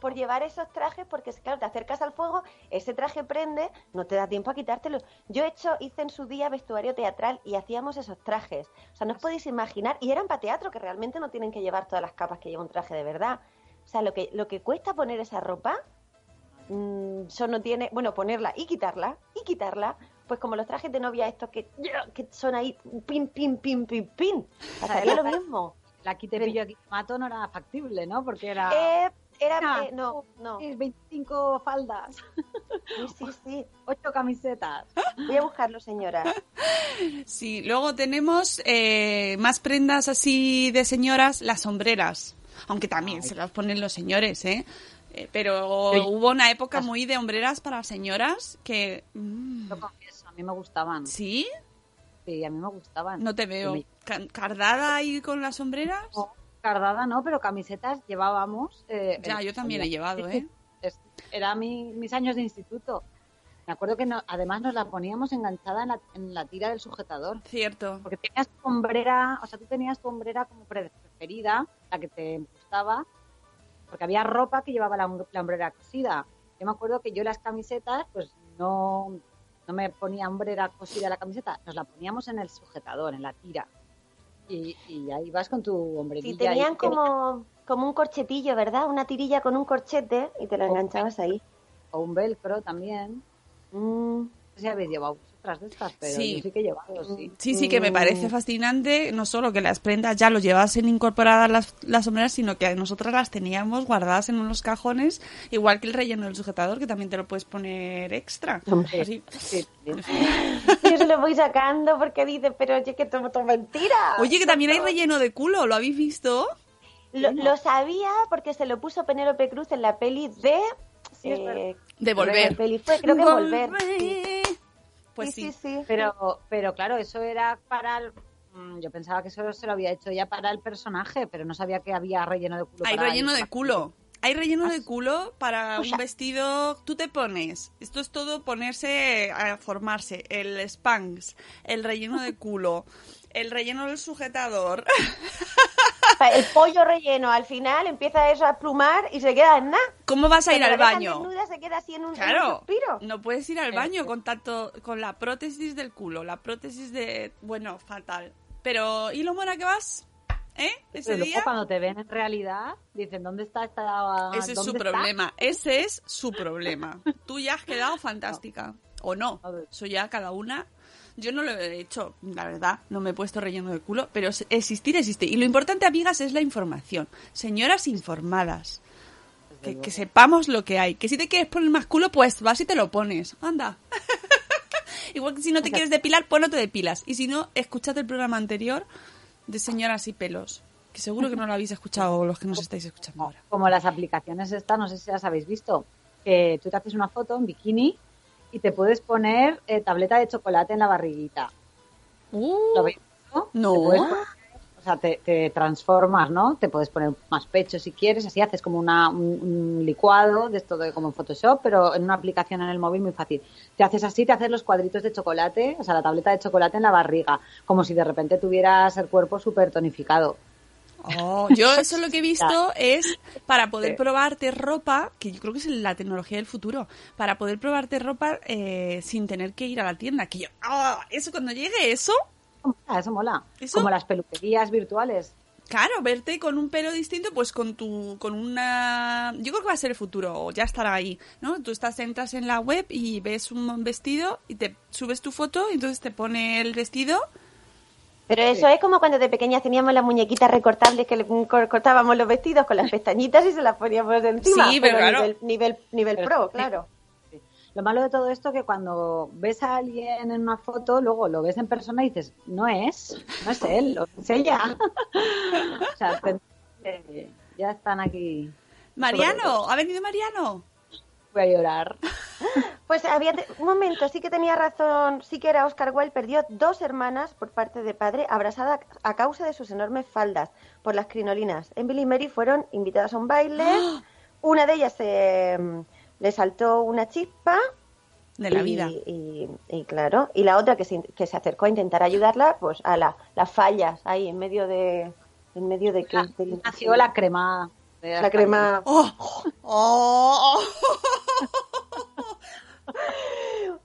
por llevar esos trajes, porque claro, te acercas al fuego, ese traje prende, no te da tiempo a quitártelo. Yo he hecho, hice en su día vestuario teatral y hacíamos esos trajes. O sea, no os podéis imaginar, y eran para teatro, que realmente no tienen que llevar todas las capas que lleva un traje de verdad. O sea, lo que, lo que cuesta poner esa ropa, mm, eso no tiene, bueno, ponerla y quitarla, y quitarla, pues como los trajes de novia estos que, que son ahí, pin, pin, pin, pin, pin. Pasaría lo mismo. La aquí te pillo, aquí te mato no era factible, ¿no? Porque era... Eh, era, Ah, eh, no, no. sí, 25 faldas, Sí, sí, sí. 8 camisetas. Voy a buscarlo, señora. Sí, luego tenemos eh, más prendas así de señoras, las sombreras. Aunque también se las ponen los señores, ¿eh? Eh, pero Yo- hubo una época muy de hombreras para señoras que... mm, Lo confieso, a mí me gustaban. ¿Sí? Sí, a mí me gustaban. No te veo. Me- ¿Cardada ahí con las sombreras? No, cardada no, pero camisetas llevábamos. eh, Ya, yo también he llevado, ¿eh? era mi- mis años de instituto. Me acuerdo que no- además nos la poníamos enganchada en la, en la tira del sujetador. Cierto. Porque tenías tu hombrera, o sea, tú tenías tu hombrera como pre- preferida, la que te gustaba, porque había ropa que llevaba la, la hombrera cosida. Yo me acuerdo que yo las camisetas, pues no, no me ponía hombrera cosida la camiseta, nos la poníamos en el sujetador, en la tira. Y, y ahí vas con tu hombrerilla. Sí, tenían y- como, como un corchetillo, ¿verdad? Una tirilla con un corchete y te lo enganchabas ahí. O un velcro también. Mm, No sé si habéis llevado vosotras de estas, pero Sí. yo sí que he llevado, sí. Sí, sí, que me parece fascinante, no solo que las prendas ya lo llevasen incorporadas las, las sombreras, sino que nosotras las teníamos guardadas en unos cajones, igual que el relleno del sujetador, que también te lo puedes poner extra. Hombre. Así. Sí, sí. Yo se lo voy sacando porque dice, pero oye, que todo, todo mentira. Oye, que también hay relleno de culo, ¿lo habéis visto? Lo, lo sabía porque se lo puso Penélope Cruz en la peli de... eh, De ¿qué volver. peli fue? Creo que Volver. sí. Pues sí, sí. sí, sí. Pero, pero claro, eso era para el... mm, Yo pensaba que eso se lo había hecho ya para el personaje, pero no sabía que había relleno de culo. Hay para relleno el- de culo. Hay relleno Ah, de culo para Pues un vestido. Tú te pones. Esto es todo ponerse a formarse. El spanks, el relleno de culo, el relleno del sujetador. El pollo relleno al final empieza eso a plumar y se queda en nada. ¿Cómo vas a ir al baño? desnuda, se queda así en un, en un Claro, no puedes ir al baño con tanto, con la prótesis del culo, la prótesis de, bueno, fatal. Pero, ¿y lo mona que vas? ¿Eh? Ese Pero luego día. cuando te ven en realidad, dicen, ¿dónde está esta...? Ese es su problema, ese es su problema. Tú ya has quedado fantástica. O no, A ver. eso ya cada una. Yo no lo he hecho, la verdad, no me he puesto relleno de culo, pero existir existe. Y lo importante, amigas, es la información. Señoras informadas. Que, que sepamos lo que hay. Que si te quieres poner más culo, pues vas y te lo pones. Anda. Igual que si no te quieres depilar, pues no te depilas. Y si no, escuchad el programa anterior de Señoras y Pelos. Que seguro que no lo habéis escuchado los que nos estáis escuchando ahora. Como las aplicaciones estas, no sé si las habéis visto, que tú te haces una foto en bikini y te puedes poner eh, tableta de chocolate en la barriguita. ¿Lo habéis visto? No. Te poner- o sea, te, te transformas, ¿no? Te puedes poner más pecho si quieres, así haces como una, un, un licuado de esto de como en Photoshop, pero en una aplicación en el móvil muy fácil. Te haces así, te haces los cuadritos de chocolate, o sea, la tableta de chocolate en la barriga, como si de repente tuvieras el cuerpo súper tonificado. Oh, yo eso lo que he visto es para poder Sí. probarte ropa, que yo creo que es la tecnología del futuro, para poder probarte ropa eh, sin tener que ir a la tienda. Que yo, ah, eso cuando llegue eso, eso mola. ¿Eso? Como las peluquerías virtuales. claro, verte con un pelo distinto, pues con tu, con una, yo creo que va a ser el futuro, ya estará ahí, ¿no? Tú estás, entras en la web y ves un vestido y te subes tu foto y entonces te pone el vestido. Pero eso es como cuando de pequeñas teníamos las muñequitas recortables que le cor- cortábamos los vestidos con las pestañitas y se las poníamos encima. Sí, pero claro. nivel, nivel, nivel Pero pro, claro. Sí. Lo malo de todo esto es que cuando ves a alguien en una foto, luego lo ves en persona y dices, no es, no es él, o es ella. o sea, eh, ya están aquí. Mariano, ¿ha venido Mariano? Voy a llorar. Pues había te- un momento, sí que tenía razón, sí que era Oscar Wilde, perdió dos hermanas por parte de padre abrazadas a causa de sus enormes faldas por las crinolinas. Emily y Mary fueron invitadas a un baile, una de ellas mm, le saltó una chispa De la Y- vida. Y, y claro, y la otra que se, que se acercó a intentar ayudarla, pues a la, las fallas ahí en medio de... En medio de que... Nació la crema. La crema... ¡Oh! ¡Oh!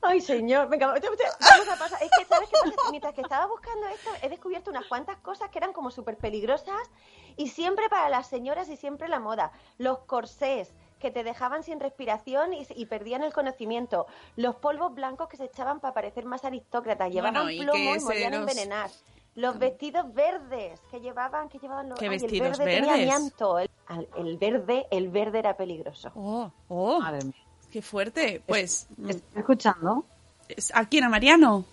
Ay, señor, venga, vamos a pasar. Es que, ¿sabes qué pasa? Mientras que estaba buscando esto, he descubierto unas cuantas cosas que eran como súper peligrosas y siempre para las señoras y siempre la moda. Los corsés que te dejaban sin respiración y, y perdían el conocimiento. Los polvos blancos que se echaban para parecer más aristócratas. Llevaban Bueno, y plomo y se morían los- envenenar. Los vestidos verdes que llevaban, que llevaban los ¿Qué ay, vestidos el verde tenía verdes? amianto. El, el verde, el verde era peligroso. ¡Oh! ¡Oh! Madre mía. ¡Qué fuerte! Pues, ¿Estás escuchando? es- ¿a quién? ¿A Mariano?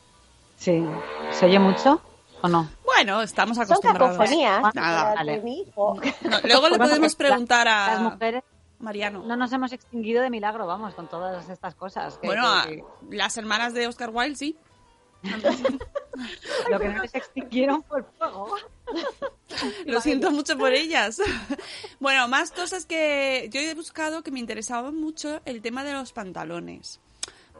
Sí. ¿Se oye mucho o no? Bueno, estamos Son acostumbrados. cacofonías. Nada, las vale. de mi hijo. No, luego le podemos preguntar Las a mujeres Mariano. no nos hemos extinguido de milagro, vamos, con todas estas cosas. que- Bueno, que- a- las hermanas de Oscar Wilde, sí. Lo que no se extinguieron fue el fuego. Lo siento mucho por ellas. Bueno, más cosas que yo he buscado que me interesaban mucho el tema de los pantalones.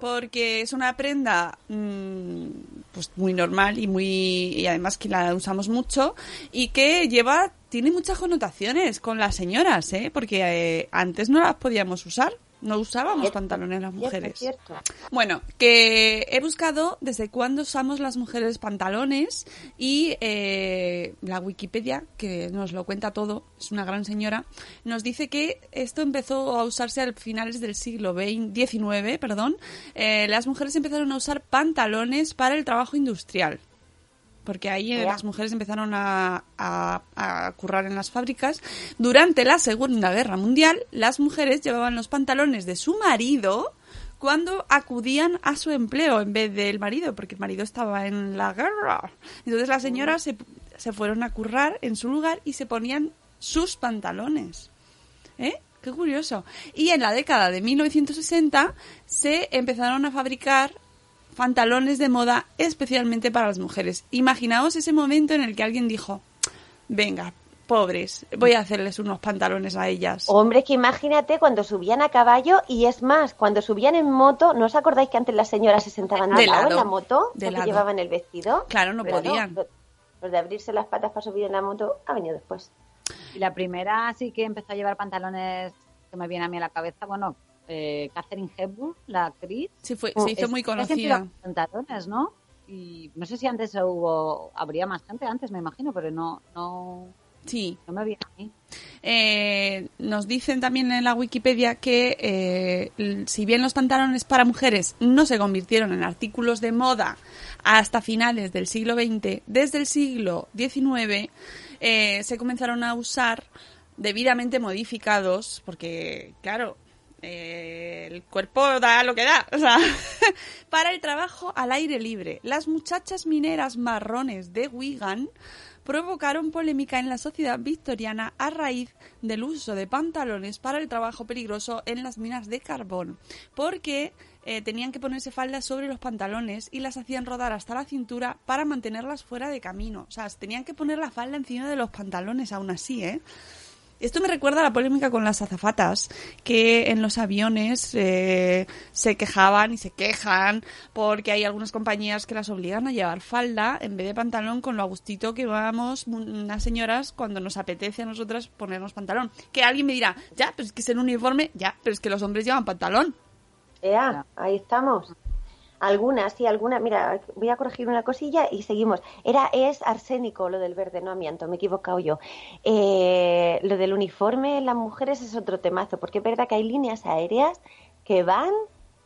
Porque es una prenda mm, pues muy normal y muy y además que la usamos mucho y que lleva tiene muchas connotaciones con las señoras, ¿eh? Porque eh, antes no las podíamos usar, no usábamos Cierto, pantalones las mujeres. cierto. Bueno, que he buscado desde cuándo usamos las mujeres pantalones y eh, la Wikipedia, que nos lo cuenta todo, es una gran señora, nos dice que esto empezó a usarse a finales del siglo XIX, perdón. Eh, las mujeres empezaron a usar pantalones para el trabajo industrial. Porque ahí eh, las mujeres empezaron a, a- a currar en las fábricas. Durante la Segunda Guerra Mundial, las mujeres llevaban los pantalones de su marido cuando acudían a su empleo en vez del marido, porque el marido estaba en la guerra. Entonces las señoras se, se fueron a currar en su lugar y se ponían sus pantalones. ¿Eh? Qué curioso. Y en la década de 1960 se empezaron a fabricar pantalones de moda especialmente para las mujeres. Imaginaos ese momento en el que alguien dijo, venga, pobres, voy a hacerles unos pantalones a ellas. Hombre, que imagínate cuando subían a caballo y es más, cuando subían en moto, ¿no os acordáis que antes las señoras se sentaban De lado en la moto? de porque lado. llevaban el vestido. Claro, no Pero podían. lo- Lo de abrirse las patas para subir en la moto ha venido después. Y la primera sí que empezó a llevar pantalones que me viene a mí a la cabeza, bueno, eh, Catherine Hepburn, la actriz. Sí, fue, Oh, se hizo Es- muy conocida. pantalones, ¿no? Y no sé si antes hubo, habría más gente antes, me imagino, pero no, no, Sí. no me viene a mí. Eh, nos dicen también en la Wikipedia que eh, si bien los pantalones para mujeres no se convirtieron en artículos de moda hasta finales del siglo XX, desde el siglo XIX eh, se comenzaron a usar debidamente modificados, porque claro, el cuerpo da lo que da, o sea, para el trabajo al aire libre. Las muchachas mineras marrones de Wigan provocaron polémica en la sociedad victoriana a raíz del uso de pantalones para el trabajo peligroso en las minas de carbón, porque eh, tenían que ponerse faldas sobre los pantalones y las hacían rodar hasta la cintura para mantenerlas fuera de camino. O sea, se tenían que poner la falda encima de los pantalones aún así, ¿eh? Esto me recuerda a la polémica con las azafatas, que en los aviones eh, se quejaban y se quejan porque hay algunas compañías que las obligan a llevar falda en vez de pantalón con lo agustito que vamos unas señoras cuando nos apetece a nosotras ponernos pantalón. Que alguien me dirá, ya, pero es que es el uniforme, ya, pero es que los hombres llevan pantalón. Ea, ahí estamos. Algunas, sí, algunas. Mira, voy a corregir una cosilla y seguimos. Era, es arsénico lo del verde, no amianto, me he equivocado yo. Eh, lo del uniforme en las mujeres es otro temazo, porque es verdad que hay líneas aéreas que van,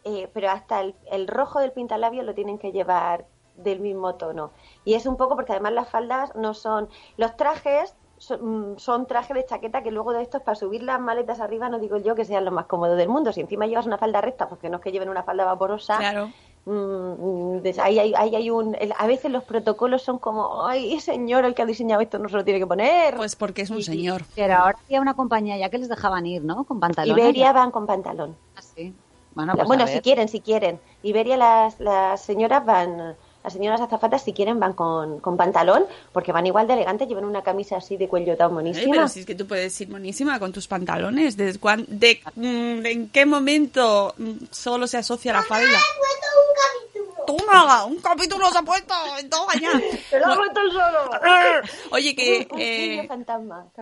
eh, pero hasta el, el rojo del pintalabio lo tienen que llevar del mismo tono. Y es un poco porque además las faldas no son. Los trajes son, mm, son trajes de chaqueta que luego de estos para subir las maletas arriba no digo yo que sean lo más cómodo del mundo. Si encima llevas una falda recta, porque no es que lleven una falda vaporosa. Claro. Mm, des- ahí, hay- ahí hay un, el- a veces los protocolos son como, ay, señor, el que ha diseñado esto no se lo tiene que poner. Pues porque es un señor. Pero ahora había una compañía ya que les dejaban ir, ¿no? Con pantalones. Iberia van con pantalón. Ah, sí. Bueno, pues bueno, si quieren, si quieren. Iberia las, las señoras van, las señoras azafatas si quieren van con, con pantalón, porque van igual de elegantes, llevan una camisa así de cuello tan Ay, monísima. pero si es que tú puedes ir monísima con tus pantalones. ¿Desde cuán- de, mm, de ¿En qué momento mm, solo se asocia la falda? ¡Toma! ¡Un capítulo se ha puesto! ¡Toma ya! ¡Se lo ha puesto el solo! Oye, que eh,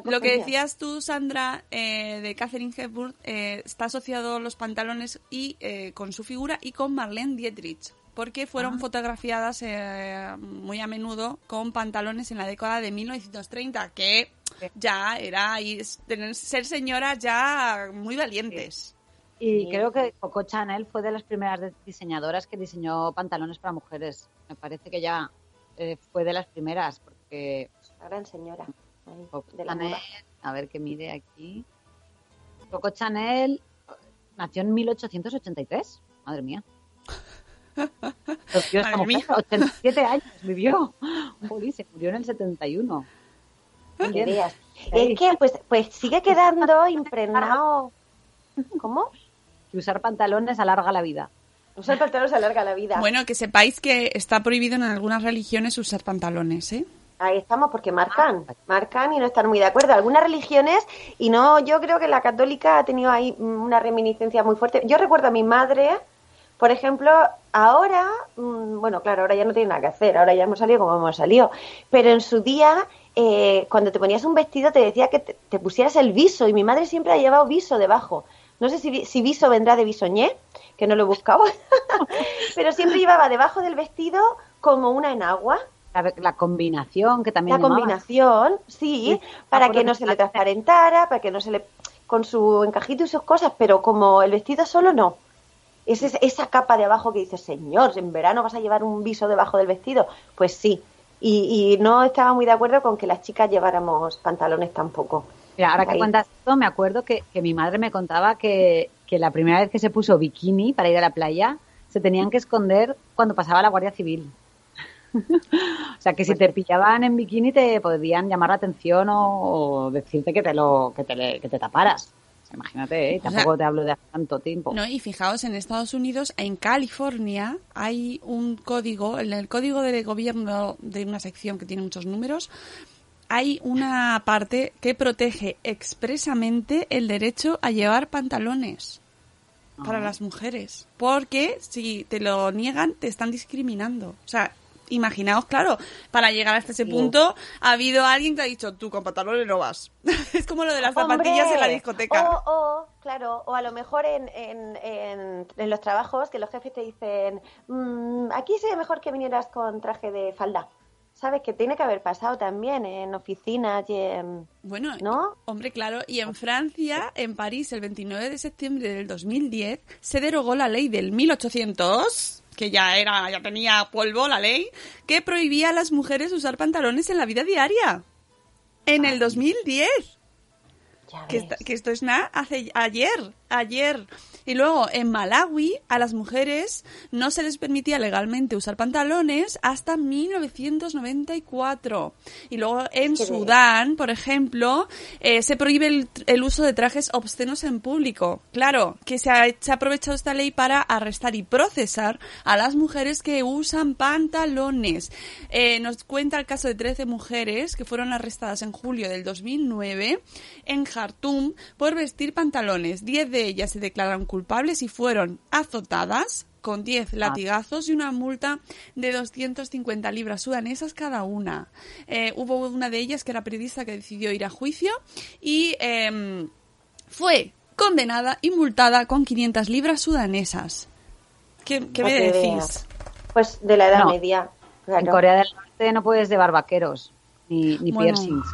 lo que decías tú, Sandra, eh, de Catherine Hepburn, eh, está asociado los pantalones y eh, con su figura y con Marlene Dietrich, porque fueron fotografiadas eh, muy a menudo con pantalones en la década de 1930, que ya era y tener- ser señoras ya muy valientes. Y Sí. creo que Coco Chanel fue de las primeras diseñadoras que diseñó pantalones para mujeres. Me parece que ya eh, fue de las primeras, porque La gran señora ahí, Coco de la Chanel, moda. a ver qué mide aquí. Coco Chanel nació en 1883. Madre mía. Pues, esta Madre mujer, mía. 87 años vivió. Jolín, se murió en el 71. Muy Que bien. veas. Ey. Es que pues, pues sigue quedando impregnado. ¿Cómo? Que usar pantalones alarga la vida. Usar pantalones alarga la vida. Bueno, que sepáis que está prohibido en algunas religiones usar pantalones, ¿eh? Ahí estamos porque marcan, marcan y no están muy de acuerdo. Algunas religiones, y no, yo creo que la católica ha tenido ahí una reminiscencia muy fuerte. Yo recuerdo a mi madre, por ejemplo, ahora, mm, bueno, claro, ahora ya no tiene nada que hacer, ahora ya hemos salido como hemos salido, pero en su día, eh, cuando te ponías un vestido, te decía que te, te pusieras el viso, y mi madre siempre ha llevado viso debajo. No sé si, si viso vendrá de bisoñé, que no lo he buscado, pero siempre llevaba debajo del vestido como una enagua. La, la combinación que también La combinación, sí, Sí, para que no se le transparentara, para que no se le... con su encajito y sus cosas, pero como el vestido solo no. Es es- esa capa de abajo que dice, señor, en verano vas a llevar un viso debajo del vestido. Pues sí, y, y no estaba muy de acuerdo con que las chicas lleváramos pantalones tampoco. Mira, ahora que cuentas esto, me acuerdo que, que mi madre me contaba que, que la primera vez que se puso bikini para ir a la playa, se tenían que esconder cuando pasaba la Guardia Civil. o sea, que si te pillaban en bikini te podían llamar la atención o, o decirte que te lo que te, que te taparas. Imagínate, ¿eh? O sea, tampoco te hablo de hace tanto tiempo. No, y fijaos, en Estados Unidos, en California, hay un código, en el código de gobierno de una sección que tiene muchos números, hay una parte que protege expresamente el derecho a llevar pantalones para las mujeres. Porque si te lo niegan, te están discriminando. O sea, imaginaos, claro, para llegar hasta ese punto, ha habido alguien que ha dicho, tú con pantalones no vas. es como lo de las zapatillas en la discoteca. O, o, claro, o a lo mejor en, en, en, en los trabajos que los jefes te dicen, "Mm, aquí sería mejor que vinieras con traje de falda. ¿Sabes? Que tiene que haber pasado también en oficinas y en... Bueno, ¿No? hombre, claro. Y en Francia, en París, el 29 de septiembre del 2010, se derogó la ley del 1800, que ya era, ya tenía polvo la ley, que prohibía a las mujeres usar pantalones en la vida diaria. En el 2010. Ya Que, que esto es nada, hace ayer, ayer. Y luego en Malawi a las mujeres no se les permitía legalmente usar pantalones hasta 1994. Y luego en Qué Sudán, por ejemplo, eh, se prohíbe el, el uso de trajes obscenos en público. Claro, que se ha, se ha aprovechado esta ley para arrestar y procesar a las mujeres que usan pantalones. Eh, nos cuenta el caso de 13 mujeres que fueron arrestadas en julio del 2009 en Jartum por vestir pantalones. Diez de ellas se declararon culpables y fueron azotadas con 10 latigazos y una multa de 250 libras sudanesas cada una. Eh, hubo una de ellas que era periodista que decidió ir a juicio y em, fue condenada y multada con 500 libras sudanesas. ¿Qué, qué me decís? Pues de la edad No. media. claro. En Corea del Norte no puedes llevar vaqueros ni, ni Bueno. piercings.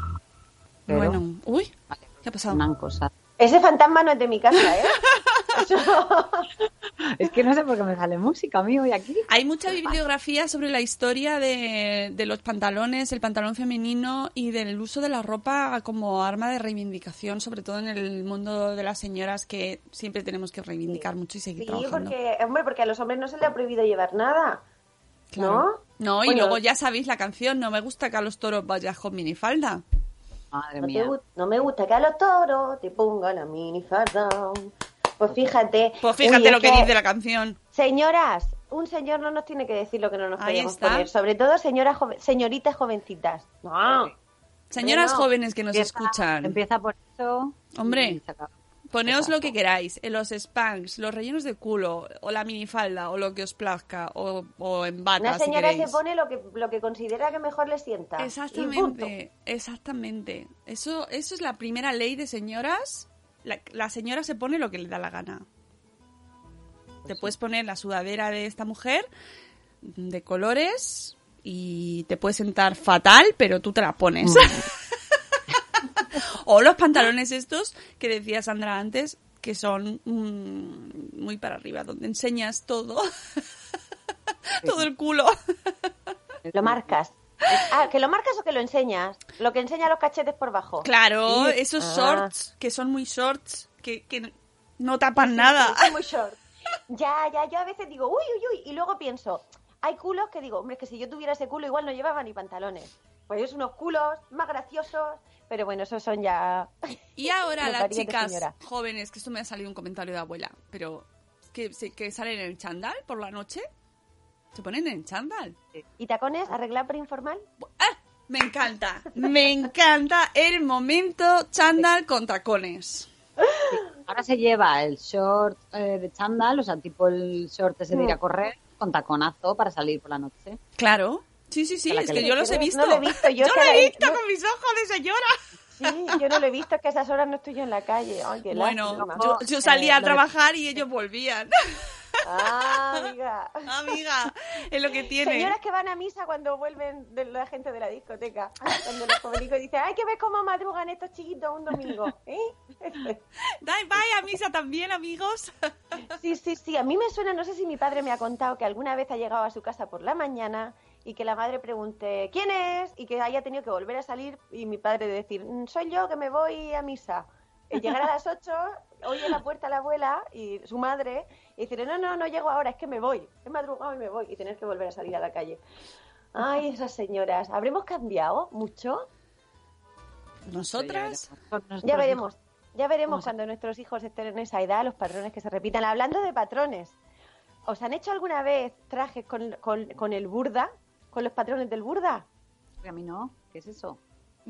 Pero Bueno, uy, vale, ¿qué ha pasado? una cosa. Ese fantasma no es de mi casa, ¿eh? Es que no sé por qué me sale música, mío, y aquí. Hay mucha bibliografía sobre la historia de, de los pantalones, el pantalón femenino y del uso de la ropa como arma de reivindicación, sobre todo en el mundo de las señoras que siempre tenemos que reivindicar mucho y seguir Sí, trabajando. porque, hombre, porque a los hombres no se les ha prohibido llevar nada. Claro. No, y Bueno. luego ya sabéis la canción, no me gusta que a los toros vayas con minifalda. Madre No, mía. no me gusta que a los toros te pongan la minifalda. Pues fíjate. Pues fíjate Uy, lo que que, dice la canción. Señoras, un señor no nos tiene que decir lo que no nos está. poner. Sobre todo señoras joven- señoritas jovencitas. No. Señoras jóvenes que nos empieza- escuchan, Empieza por eso. Hombre. poneos lo que queráis, en los spanks, los rellenos de culo, o la minifalda, o lo que os plazca, o, o en bata, Una si señora se pone lo que, lo que considera que mejor le sienta. Exactamente, exactamente. Eso, eso es la primera ley de señoras. La, la señora se pone lo que le da la gana. Te puedes poner la sudadera de esta mujer de colores y te puede sentar fatal, pero tú te la pones. o los pantalones estos que decía Sandra antes, que son mm, muy para arriba, donde enseñas todo. todo el culo. Lo marcas. Ah, ¿que lo marcas o que lo enseñas? Lo que enseña los cachetes por bajo. Claro, Sí. esos Ah. shorts que son muy shorts, que, que no tapan nada. Sí, muy short. Ya, ya, yo a veces digo, uy, uy, uy, y luego pienso, hay culos que digo, hombre, es que si yo tuviera ese culo igual no llevaba ni pantalones. Pues es unos culos más graciosos, pero bueno, esos son ya... Y ahora las chicas jóvenes, que esto me ha salido un comentario de abuela, pero que, que salen en chándal por la noche, se ponen en chándal. ¿Y tacones? ¿Arreglar por informal? ¡Ah! Me encanta, me encanta el momento chándal con tacones. Ahora se lleva el short eh, de chándal, o sea, tipo el short ese de ir a correr, con taconazo para salir por la noche. Claro, sí, sí, sí, es que yo los he No visto. lo he visto, yo lo que he visto no- con mis ojos de señora. Sí, yo no lo he visto, es que a esas horas no estoy yo en la calle. Ay, qué Bueno, yo, yo salía eh, a lo trabajar y ellos volvían. Ah, amiga. Amiga, es lo que tiene. Señoras que van a misa cuando vuelven de la gente de la discoteca. Cuando los jóvenes dicen, hay que ver cómo madrugan estos chiquitos un domingo. ¿eh? Dai, bye a misa también, amigos. Sí, sí, sí. A mí me suena, no sé si mi padre me ha contado que alguna vez ha llegado a su casa por la mañana y que la madre pregunte, ¿quién es? Y que haya tenido que volver a salir y mi padre decir, "Mm, soy yo que me voy a misa. Y llegar a las 8, oye la puerta a la abuela y su madre y decir, no, no, no llego ahora, es que me voy. He madrugado y me voy y tener que volver a salir a la calle. Ay, esas señoras. ¿Habremos cambiado mucho? ¿Nosotras? Ya veremos. Ya veremos cuando nuestros hijos estén en esa edad los patrones que se repitan. Hablando de patrones, ¿os han hecho alguna vez trajes con, con- con el burda? ¿Con los patrones del burda? A mí no, ¿qué es eso?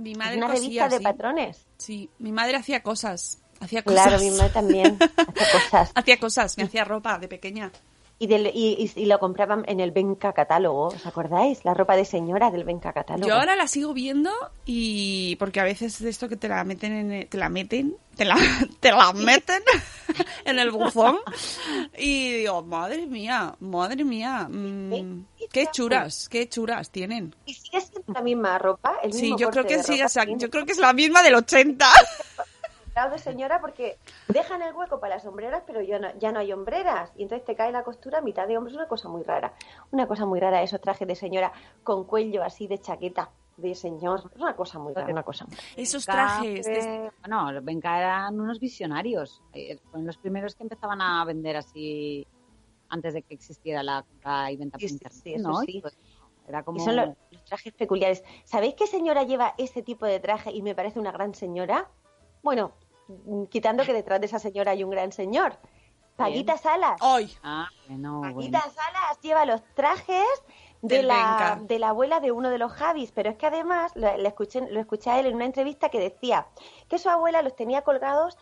Mi madre una cosía, revista de sí. patrones. Sí, mi madre hacía cosas. Hacía cosas. Claro, mi madre también hace cosas. Hacía cosas, me hacía ropa de pequeña. Y, del- y, y- y lo compraban en el Benca catálogo, ¿os acordáis? La ropa de señora del Benca catálogo. Yo ahora la sigo viendo y porque a veces de esto que te la meten en el- te la meten, te la, te la meten en el buzón y digo, madre mía, madre mía, mm, qué churas, qué churas tienen. ¿Y sigue siendo la misma ropa? El Sí, mismo yo creo que sí, yo creo que es la misma del 80. De señora porque dejan el hueco para las hombreras, pero ya no, ya no hay hombreras. Y entonces te cae la costura a mitad de hombros. Es una cosa muy rara. Una cosa muy rara esos trajes de señora con cuello así de chaqueta de señor. Es una cosa muy rara, una cosa muy rara. Esos trajes. de- eh, Bueno, los Venga eran unos visionarios. Eh, Fueron los primeros que empezaban a vender así antes de que existiera la compra y venta por Sí, sí, internet, sí, sí. Y, pues, era como... Y son los, los trajes peculiares. ¿Sabéis qué señora lleva ese tipo de traje y me parece una gran señora? Bueno, mm, quitando que detrás de esa señora hay un gran señor. Paguita Salas. ¡Ay! Ah, bueno. Paquita Salas lleva los trajes de la, de la abuela de uno de los Javis, pero es que además lo, le escuché, lo escuché a él en una entrevista que decía que su abuela los tenía colgados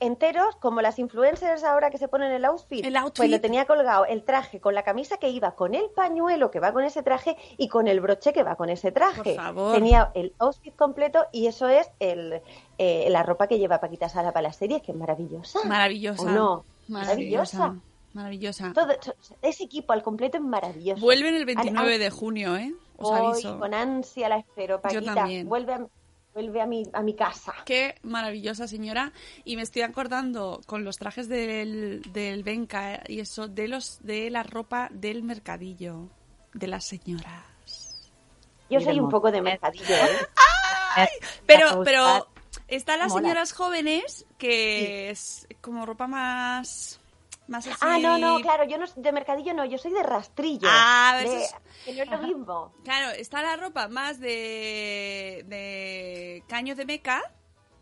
enteros, como las influencers ahora que se ponen el outfit. El outfit. Pues lo tenía colgado el traje con la camisa que iba, con el pañuelo que va con ese traje y con el broche que va con ese traje. Por favor. Tenía el outfit completo y eso es el, eh, la ropa que lleva Paquita Sala para las series, que es maravillosa. Maravillosa. ¿O no? Maravillosa. Maravillosa. Todo, ese equipo al completo es maravilloso. Vuelven el 29 Al- de junio, ¿eh? Os Hoy, aviso. con ansia la espero, Paquita. también. Vuelve a, vuelve a mi, a mi casa. Qué maravillosa señora. Y me estoy acordando con los trajes del, del Benca y eso, de los de la ropa del mercadillo, de las señoras. Yo soy un poco de mercadillo, ¿eh? Pero, Para pero buscar- están las Mola. señoras jóvenes que es como ropa más, más así. Ah, no, no, claro, yo no de mercadillo no, yo soy de rastrillo. Ah, de, es- que no es lo mismo. Claro, está la ropa más de, de caño de meca,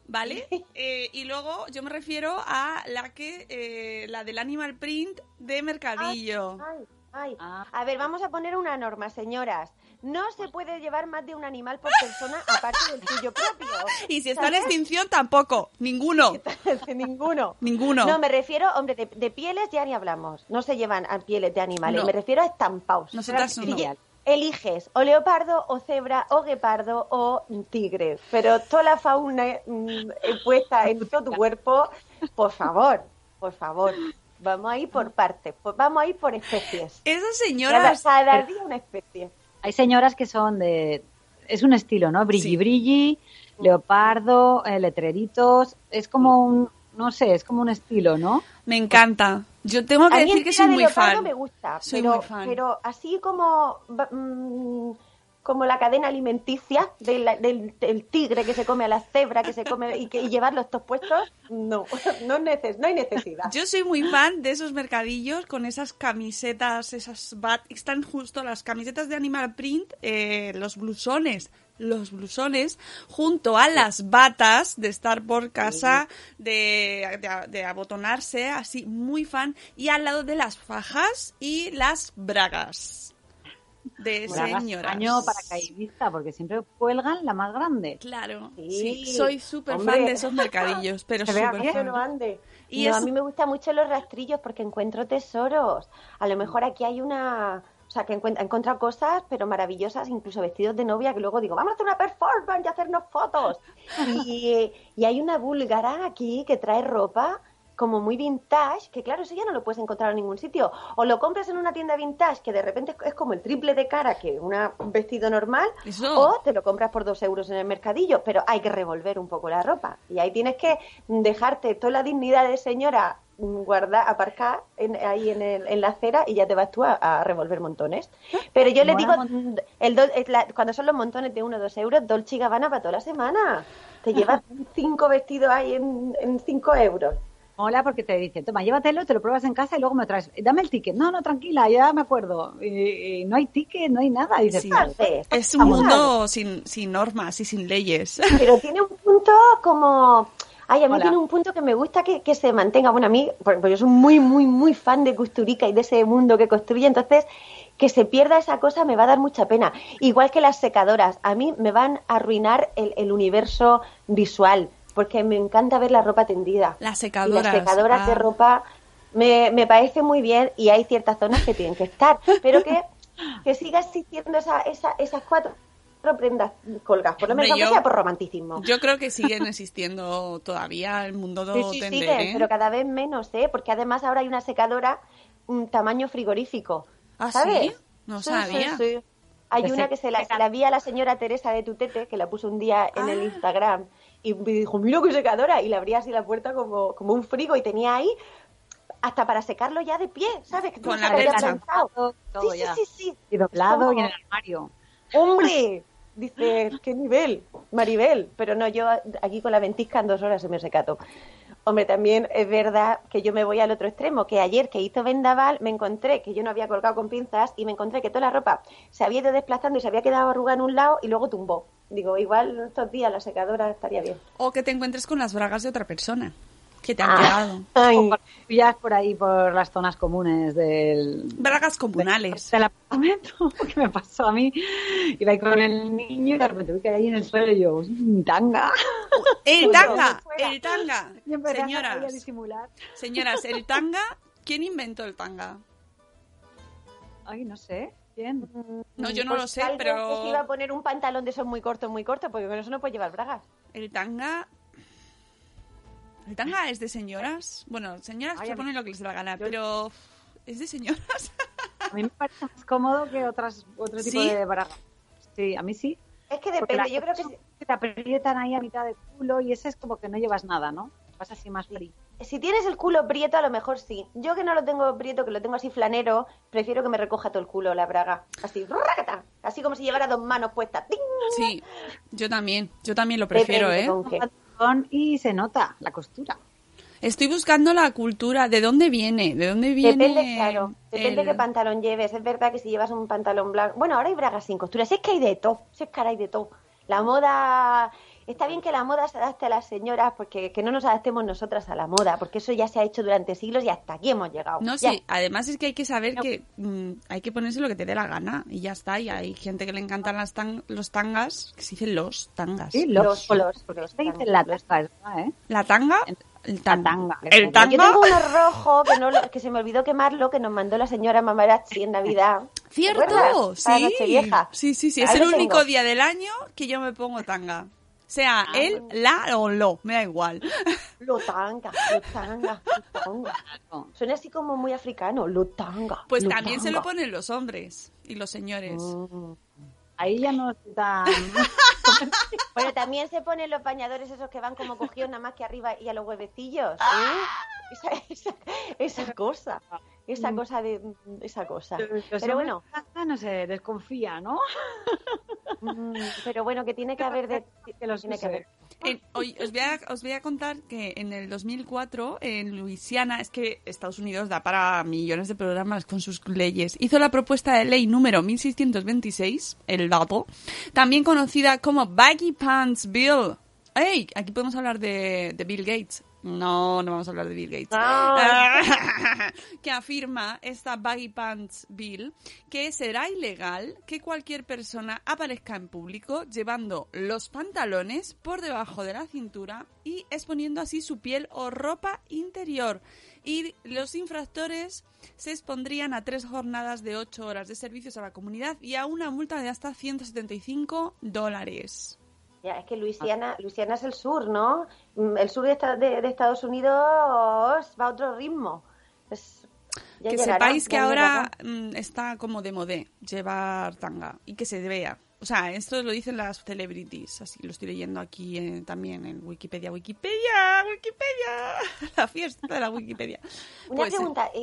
¿vale? Eh, y luego yo me refiero a la que eh, la del animal print de mercadillo. Ay, Ay, Ah. a ver, vamos a poner una norma, señoras. No se puede llevar más de un animal por persona aparte del tuyo propio. Y si está en extinción, tampoco. Ninguno. Ninguno. Ninguno. No, me refiero, hombre, de, de pieles ya ni hablamos. No se llevan a pieles de animales. No. Me refiero a estampados. Nosotras Eliges o leopardo, o cebra, o guepardo, o tigre. Pero toda la fauna mm, eh, puesta en todo tu cuerpo, por favor, por favor. Vamos a ir por partes, pues vamos a ir por especies. Esas Cada, señoras... cada día una especie. Hay señoras que son de... Es un estilo, ¿no? Brilli brilli, leopardo, eh, letreritos. Es como un... No sé, es como un estilo, ¿no? Me encanta. Yo tengo que decir que soy de muy leopardo fan. me gusta, Soy pero, muy fan. pero así como va- mm, como la cadena alimenticia del, del- del tigre que se come a la cebra que se come y, que, y llevarlos estos puestos, no, no, neces- no hay necesidad. Yo soy muy fan de esos mercadillos con esas camisetas, esas bat, están justo las camisetas de Animal Print, eh, los blusones, los blusones, junto a las batas de estar por casa, de, de, de abotonarse, así muy fan, y al lado de las fajas y las bragas de señoras. año paracaidista, porque siempre cuelgan la más grande. Claro, Sí, sí, soy súper fan de esos mercadillos, pero súper fan. no ande. Y No, es- a mí me gustan mucho los rastrillos porque encuentro tesoros. A lo mejor aquí hay una... O sea, que he encontrado cosas, pero maravillosas, incluso vestidos de novia, que luego digo, vamos a hacer una performance y hacernos fotos. Y, y hay una búlgara aquí que trae ropa como muy vintage, que claro, eso ya no lo puedes encontrar en ningún sitio. O lo compras en una tienda vintage, que de repente es como el triple de cara que una- un vestido normal, Eso. o te lo compras por dos euros en el mercadillo, pero hay que revolver un poco la ropa. Y ahí tienes que dejarte toda la dignidad de señora guardar, aparcar en- ahí en, el- en la acera y ya te vas tú a, a revolver montones. Pero yo le digo, mm, el es la- cuando son los montones de uno o dos euros, Dolce y Gabbana para toda la semana. Te llevas cinco vestidos ahí en, en cinco euros. Mola porque te dice, toma, llévatelo, te lo pruebas en casa y luego me traes, dame el ticket. No, no, tranquila, ya me acuerdo. Y, y no hay ticket, no hay nada. Y dices, Sí. Es un mundo sin, sin normas y sin leyes. Pero tiene un punto como... Ay, a mí Hola. tiene un punto que me gusta que, que se mantenga. Bueno, a mí, por- porque yo soy muy, muy, muy fan de Custurica y de ese mundo que construye, entonces que se pierda esa cosa me va a dar mucha pena. Igual que las secadoras, a mí me van a arruinar el, el universo visual, porque me encanta ver la ropa tendida. Las Y secadoras. las secadoras de ah. ropa me, me parece muy bien y hay ciertas zonas que tienen que estar, pero que, que siga existiendo esa, esa, esas cuatro prendas colgadas, por lo menos yo- sea por romanticismo. Yo creo que siguen existiendo todavía el mundo Sí, sí, tender, siguen, ¿eh? pero cada vez menos, ¿eh? Porque además ahora hay una secadora un tamaño frigorífico. ¿Ah, ¿sabes? sí? No Sí, sabía. sí, sí. Hay De una que se la, se la vi a la señora Teresa de Tutete, que la puso un día en el Ah. Instagram, y me dijo, mira qué secadora, y la abría así la puerta como, como un frigo, y tenía ahí hasta para secarlo ya de pie, ¿sabes? Que Con la todo sí, ya. sí, sí, sí. y doblado y en el armario. ¡Hombre! Dice, ¿qué nivel? Maribel. Pero no, yo aquí con la ventisca en dos horas se me secato. Hombre, también es verdad que yo me voy al otro extremo, que ayer que hizo vendaval me encontré que yo no había colgado con pinzas y me encontré que toda la ropa se había ido desplazando y se había quedado arrugada en un lado y luego tumbó. Digo, igual estos días la secadora estaría bien. O que te encuentres con las bragas de otra persona que te han Ah. quedado. Ay, O pillas por ahí por las zonas comunes del, Bragas comunales. del apartamento, que me pasó a mí. Iba ahí con el niño y de repente vi que ahí en el suelo y yo, "Mm, tanga. El tanga, fuera. el tanga. Y empecé a Señoras, disimular. señoras, el tanga, ¿quién inventó el tanga? Ay, no sé. ¿Quién? No, yo no pues lo sé, pero- que iba a poner un pantalón de esos muy cortos, muy cortos, porque con eso no puedes llevar bragas. El tanga... El tanga es de señoras. Bueno, señoras Ay, mí- ponen lo que les da la gana, yo- pero es de señoras. A mí me parece más cómodo que otras, otro tipo ¿Sí? de bragas. Sí, a mí sí. Es que depende, yo creo que... te aprietan ahí a mitad de culo y ese es como que no llevas nada, ¿no? Vas así más frío. Si tienes el culo prieto, a lo mejor sí. Yo que no lo tengo prieto, que lo tengo así flanero, prefiero que me recoja todo el culo la braga. Así, ¡rácata! así como si llevara dos manos puestas. ¡Ting! Sí, yo también, yo también lo prefiero, Depende ¿eh? con qué. Y se nota la costura. Estoy buscando la cultura, ¿de dónde viene? ¿De dónde viene? Depende, claro. Depende el- qué pantalón lleves. Es verdad que si llevas un pantalón blanco. Bueno, ahora hay bragas sin costura. Si es que hay de todo. Si es que ahora hay de todo. La moda está bien que la moda se adapte a las señoras, porque que no nos adaptemos nosotras a la moda, porque eso ya se ha hecho durante siglos y hasta aquí hemos llegado. No, Ya. sí, además es que hay que saber que mm, hay que ponerse lo que te dé la gana y ya está. Y hay gente que le encantan las tan- los tangas, que se dicen los tangas. Sí, los, Los- los, porque usted dice la tanga, ¿eh? La tanga, el tanga. tanga. El Yo tanga. tengo uno rojo que, no que se me olvidó quemarlo, que nos mandó la señora Mamarazzi en Navidad. ¿Te Cierto? Para sí. Nochevieja. Sí, sí, sí. Ahí Es el tengo. único día del año que yo me pongo tanga. Sea él, la o lo, me da igual. Lo tanga, lo tanga, lo tanga. Suena así como muy africano, lo tanga. Pues lo también se lo ponen los hombres y los señores. Mm. Ahí ya no está... Bueno, también se ponen los bañadores esos que van como cogidos nada más que arriba y a los huevecillos. ¿eh? Ah. Esa, esa, esa cosa, esa cosa de esa cosa. Los Pero bueno, no se desconfía, ¿no? mm, pero bueno, que tiene que haber de Que los tiene que haber. En- hoy os voy, a, os voy a contar que en el 2004, en Luisiana, es que Estados Unidos da para millones de programas con sus leyes, hizo la propuesta de ley número 1626, el dato, también conocida como Baggy Pants Bill. ¡Ey! Aquí podemos hablar de, de Bill Gates. No, no vamos a hablar de Bill Gates. que afirma esta Baggy Pants Bill que será ilegal que cualquier persona aparezca en público llevando los pantalones por debajo de la cintura y exponiendo así su piel o ropa interior. Y los infractores se expondrían a tres jornadas de ocho horas de servicios a la comunidad y a una multa de hasta 175 dólares. Ya, es que Luisiana, Luisiana es el sur, ¿no? Mm, El sur de, de- de Estados Unidos va a otro ritmo. Es- ya que llegará, sepáis que ahora llegará. mm, está como de modé llevar tanga y que se vea. O sea, esto lo dicen las celebrities, así lo estoy leyendo aquí eh, también en Wikipedia. Wikipedia, Wikipedia, la fiesta de la Wikipedia. Una Pues, eh, pregunta, eh,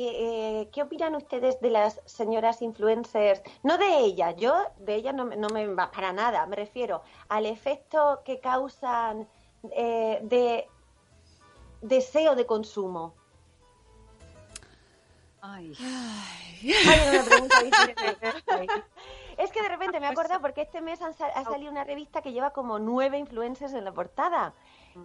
eh, ¿qué opinan ustedes de las señoras influencers? No de ellas, yo de ellas no, no me va para nada, me refiero al efecto que causan eh, de deseo de consumo. Ay. Ay, era una pregunta difícil. Es que de repente me he acordado porque este mes ha salido una revista que lleva como nueve influencers en la portada.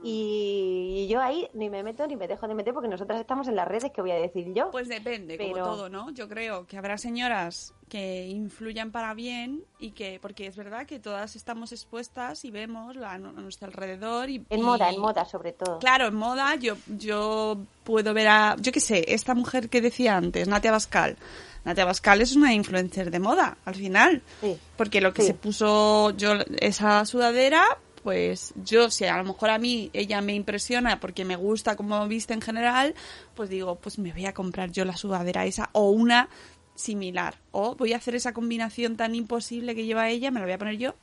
Y, y yo ahí ni me meto ni me dejo de meter porque nosotras estamos en las redes, que voy a decir yo? Pues depende, como Pero- todo, ¿no? Yo creo que habrá señoras que influyan para bien y que, porque es verdad que todas estamos expuestas y vemos la- a nuestro alrededor y... En y- moda, en moda sobre todo. Claro, en moda yo, yo puedo ver a, yo qué sé, esta mujer que decía antes, Natia Bascal. Natia Bascal es una influencer de moda, al final. Sí. Porque lo que Sí. se puso yo, esa sudadera, pues yo, si a lo mejor a mí ella me impresiona porque me gusta como viste en general, pues digo, pues me voy a comprar yo la sudadera esa o una similar. O voy a hacer esa combinación tan imposible que lleva ella, me la voy a poner yo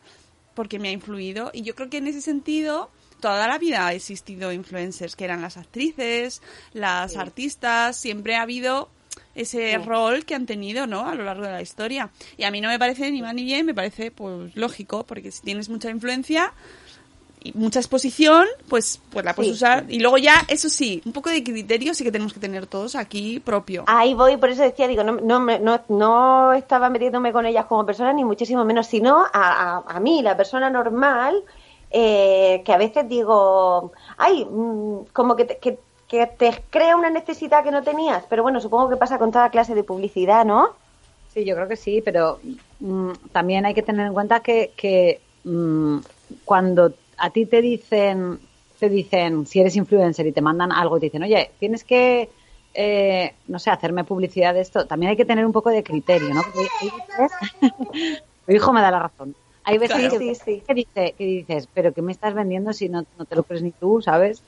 porque me ha influido. Y yo creo que en ese sentido, toda la vida ha existido influencers, que eran las actrices, las artistas, siempre ha habido ese Sí. rol que han tenido, ¿no? A lo largo de la historia. Y a mí no me parece ni mal ni bien, me parece pues lógico, porque si tienes mucha influencia mucha exposición, pues pues la puedes Sí. usar. Y luego ya, eso sí, un poco de criterio sí que tenemos que tener todos aquí propio. Ahí voy, por eso decía, digo, no, no, me- no, no estaba metiéndome con ellas como persona, ni muchísimo menos, sino a, a, a mí, la persona normal, eh, que a veces digo, ay, mm, como que te, que, que te crea una necesidad que no tenías, pero bueno, supongo que pasa con toda clase de publicidad, ¿no? Sí, yo creo que sí, pero mm, también hay que tener en cuenta que, que mm, cuando a ti te dicen, te dicen, si eres influencer y te mandan algo y te dicen, oye, tienes que, eh, no sé, hacerme publicidad de esto, también hay que tener un poco de criterio, ¿no? Porque hay veces- mi hijo me da la razón. Hay veces Claro. que, Sí, sí. que dice, que dices, pero ¿qué me estás vendiendo si no, no te lo crees ni tú, sabes?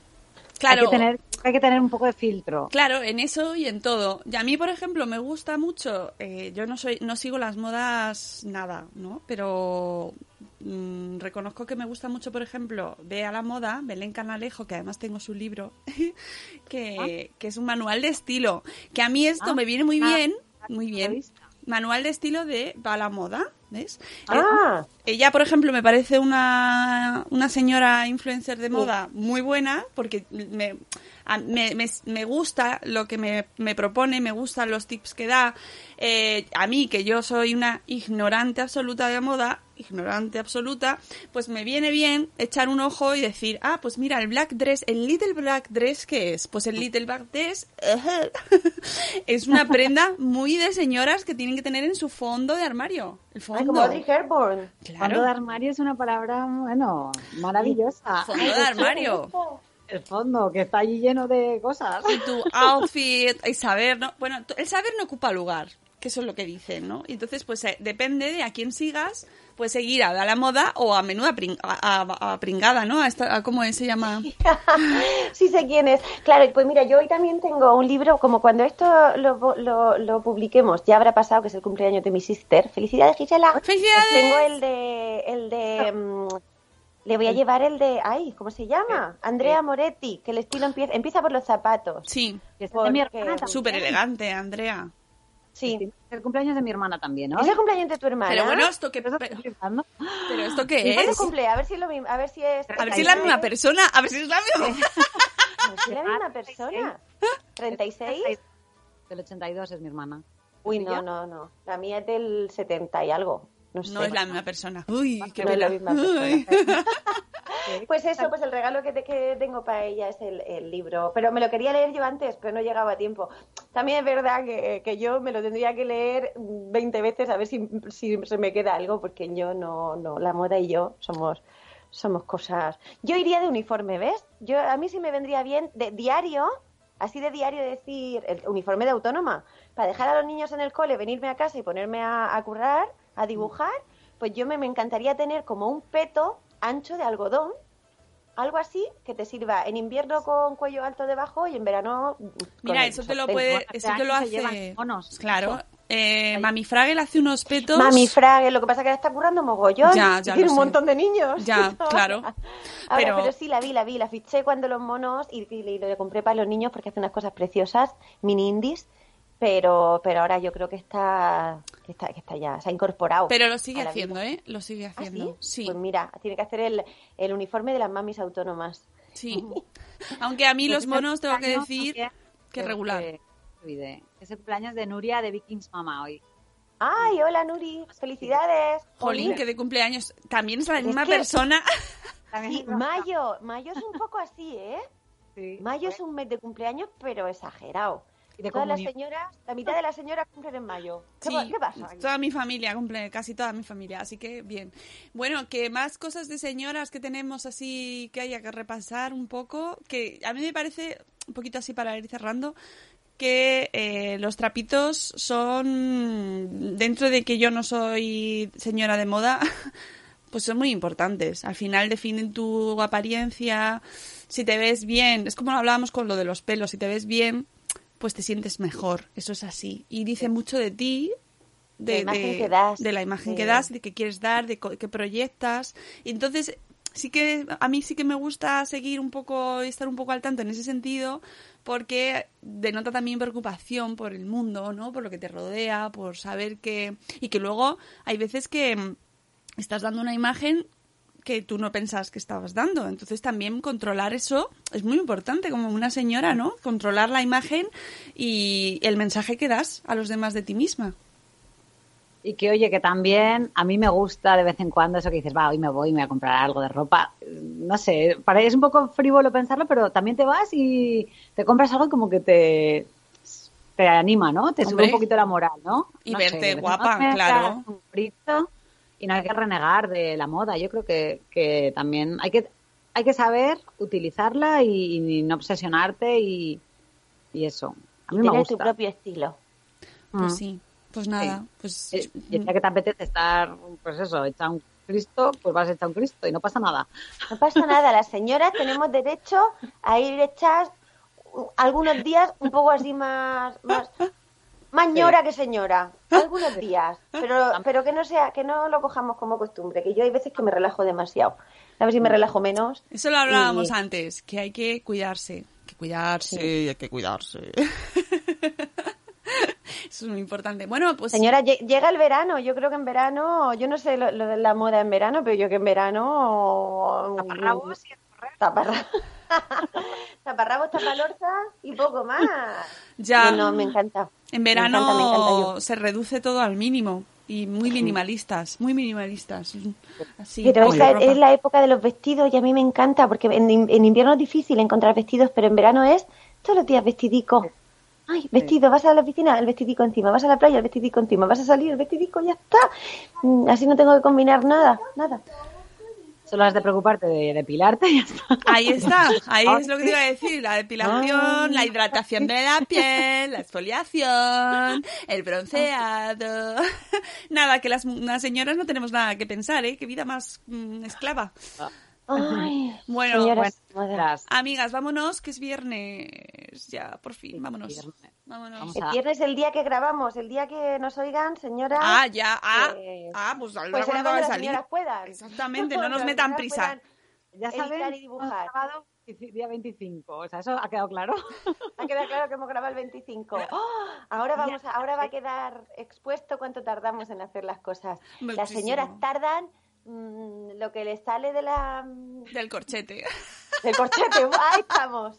Claro. Hay que tener, hay que tener un poco de filtro. Claro, en eso y en todo. Y a mí, por ejemplo, me gusta mucho. eh, yo no soy, no sigo las modas nada, ¿no? Pero mm, reconozco que me gusta mucho, por ejemplo, ve a la moda, Belén Canalejo, que además tengo su libro, que, que es un manual de estilo. Que a mí esto Ah. me viene muy Ah, bien, muy bien. Manual de estilo de va a la moda, ¿ves? Ah, Ella, por ejemplo, me parece una, una señora influencer de moda muy buena porque me, a- me, me- me gusta lo que me, me propone, me gustan los tips que da. Eh, a mí, que yo soy una ignorante absoluta de moda, ignorante absoluta, pues me viene bien echar un ojo y decir, ah, pues mira, el black dress, el little black dress, ¿qué es? Pues el little black dress es una prenda muy de señoras que tienen que tener en su fondo de armario. El fondo. Ay, como Audrey Hepburn. Fondo de armario es una palabra, bueno, maravillosa. Fondo de armario. El fondo, que está allí lleno de cosas. Y tu outfit, y saber, ¿no? Bueno, el saber no ocupa lugar, que eso es lo que dicen, ¿no? Entonces, pues eh, depende de a quién sigas, puedes seguir a, a la moda o a menuda pring- a, a- a pringada, ¿no? A esta, a ¿Cómo se llama? sí sé quién es. Claro, pues mira, yo hoy también tengo un libro, como cuando esto lo, lo, lo publiquemos, ya habrá pasado, que es el cumpleaños de mi sister. Felicidades, Gisela. ¡Felicidades! Tengo el de, el de, mm, le voy a llevar el de, ay, ¿cómo se llama? Andrea Moretti, que el estilo empieza, empieza por los zapatos. Sí. Es de mi hermana Porque-. Súper elegante, Andrea. Sí. Es el cumpleaños de mi hermana también, ¿no? ¿Es el cumpleaños de tu hermana? Pero bueno, ¿esto qué, pero, Pero, esto ¿Y qué cuándo es? cumple? A ver si es lo mismo, a ver si es... A ver si es la misma persona, a ver si es la misma. A ver si es la misma persona. ¿36? Del 82 es mi hermana. Uy, no, no, no. La mía es del 70 y algo. No, sé. No es la misma persona. Uy, qué No es la pena. misma persona. Uy. Pues eso, pues el regalo que, te- que tengo para ella es el, el libro. Pero me lo quería leer yo antes, pero no llegaba a tiempo. También es verdad que, que yo me lo tendría que leer 20 veces a ver si, si se me queda algo, porque yo no, no, la moda y yo somos somos cosas. Yo iría de uniforme, ¿ves? Yo a mí sí me vendría bien de diario, así de diario decir el uniforme de autónoma, para dejar a los niños en el cole, venirme a casa y ponerme a, a currar, a dibujar, pues yo me, me encantaría tener como un peto ancho de algodón, algo así que te sirva en invierno con cuello alto debajo y en verano Mira, eso te lo puede, eso te lo hace. Claro. Eh, Mami Fragel hace unos petos. Mami Frage, lo que pasa es que ahora está currando mogollón. Ya, y ya tiene un sé. montón de niños. Ya, claro. Ahora, Pero- pero... sí, la vi, la vi, la fiché cuando los monos y, y, y lo compré para los niños porque hace unas cosas preciosas, mini indies, pero, pero ahora yo creo que está, que está, que está ya, se ha incorporado. Pero lo sigue haciendo, vida. ¿eh? Lo sigue ¿Ah, haciendo. sí? sí. Pues mira, tiene que hacer el, el uniforme de las mamis autónomas. Sí. Aunque a mí los monos tengo que cumpleaños decir que regular. que-. Es el cumpleaños de Nuria de Vikings Mama hoy. ¡Ay, hola Nuri! ¡Felicidades! Jolín, que de cumpleaños también es la Es misma que- persona. Sí, mayo, mayo es un poco así, ¿eh? Sí. Mayo es un mes de cumpleaños, pero exagerado. Y de Todas las señoras, la mitad de las señoras cumplen en mayo. ¿Qué, Sí, pa- qué pasa? aquí? Toda mi familia cumple, casi toda mi familia, así que bien. Bueno, que más cosas de señoras que tenemos así que haya que repasar un poco, que a mí me parece, un poquito así para ir cerrando, que eh, los trapitos son, dentro de que yo no soy señora de moda, pues son muy importantes. Al final definen tu apariencia, si te ves bien, es como lo hablábamos con lo de los pelos, si te ves bien, pues te sientes mejor, eso es así. Y dice mucho de ti, de, La imagen de- que das, de la imagen que de- das, de que quieres dar, de que proyectas. Y entonces, sí que a mí sí que me gusta seguir un poco, estar un poco al tanto en ese sentido, porque denota también preocupación por el mundo, ¿no? Por lo que te rodea, por saber que... Y que luego hay veces que mm, estás dando una imagen que tú no pensabas que estabas dando. Entonces también controlar eso es muy importante, como una señora, ¿no? Controlar la imagen y el mensaje que das a los demás de ti misma. Y que oye, que también a mí me gusta de vez en cuando eso que dices, va, hoy me voy, me voy a comprar algo de ropa. No sé, para- es un poco frívolo pensarlo, pero también te vas y te compras algo y como que te, te anima, ¿no? Te sube un poquito la moral, ¿no? Y No verte sé, guapa, claro. un Y no hay que renegar de la moda. Yo creo que, que también hay que, hay que saber utilizarla y, y no obsesionarte y, y eso. A mí me gusta. tu propio estilo. Pues Mm. sí, pues nada, pues Eh, Y ya que te apetece estar, pues eso, hecha un Cristo, pues vas hecha un Cristo y no pasa nada. No pasa nada, las señoras tenemos derecho a ir hechas uh, algunos días un poco así más más, más ñora que señora, algunos días, pero pero que no sea que no lo cojamos como costumbre, que yo hay veces que me relajo demasiado. A ver si me relajo menos. Eso lo hablábamos Y- antes, que hay que cuidarse, que cuidarse, hay que cuidarse. Eso es muy importante. Bueno, pues Señora, lle- llega el verano. Yo creo que en verano, yo no sé lo, lo de la moda en verano, pero yo que en verano. Taparrabos Taparra- taparrabos, tapalorza y poco más. Ya. No, me encanta. En Me verano encanta, me encanta se reduce todo al mínimo y muy minimalistas, muy minimalistas. Así, Pero ropa. es la época de los vestidos y a mí me encanta porque en, en invierno es difícil encontrar vestidos, pero en verano es todos los días vestidico. Ay, vestido, vas a la piscina, el vestidico encima, vas a la playa, el vestidico encima, vas a salir, el vestidico, ya está. Mm, Así no tengo que combinar nada, nada. Solo has de preocuparte de depilarte y ya está. Ahí está, ahí es lo que te iba a decir, la depilación, la hidratación de la piel, la exfoliación, el bronceado. Nada, que las, las señoras no tenemos nada que pensar, ¿eh? Qué vida más mm, esclava. Ay, Bueno, señoras, amigas, vámonos, que es viernes. Ya, por fin, vámonos. viernes. Vámonos. El a- viernes el día que grabamos, el día que nos oigan, señoras. Ah, ya, ah, pues- ah, pues pues cuando va a salir. señoras puedan. Exactamente, no nos metan prisa. puedan Ya saben, y dibujar. sábado, día 25. O sea, eso ha quedado claro. Ha quedado claro que hemos grabado el 25. ¡Oh! Ahora vamos, ahora va a quedar expuesto cuánto tardamos en hacer las cosas. Las señoras tardan mm, lo que les sale de la mm, Del corchete. del corchete. Ahí estamos.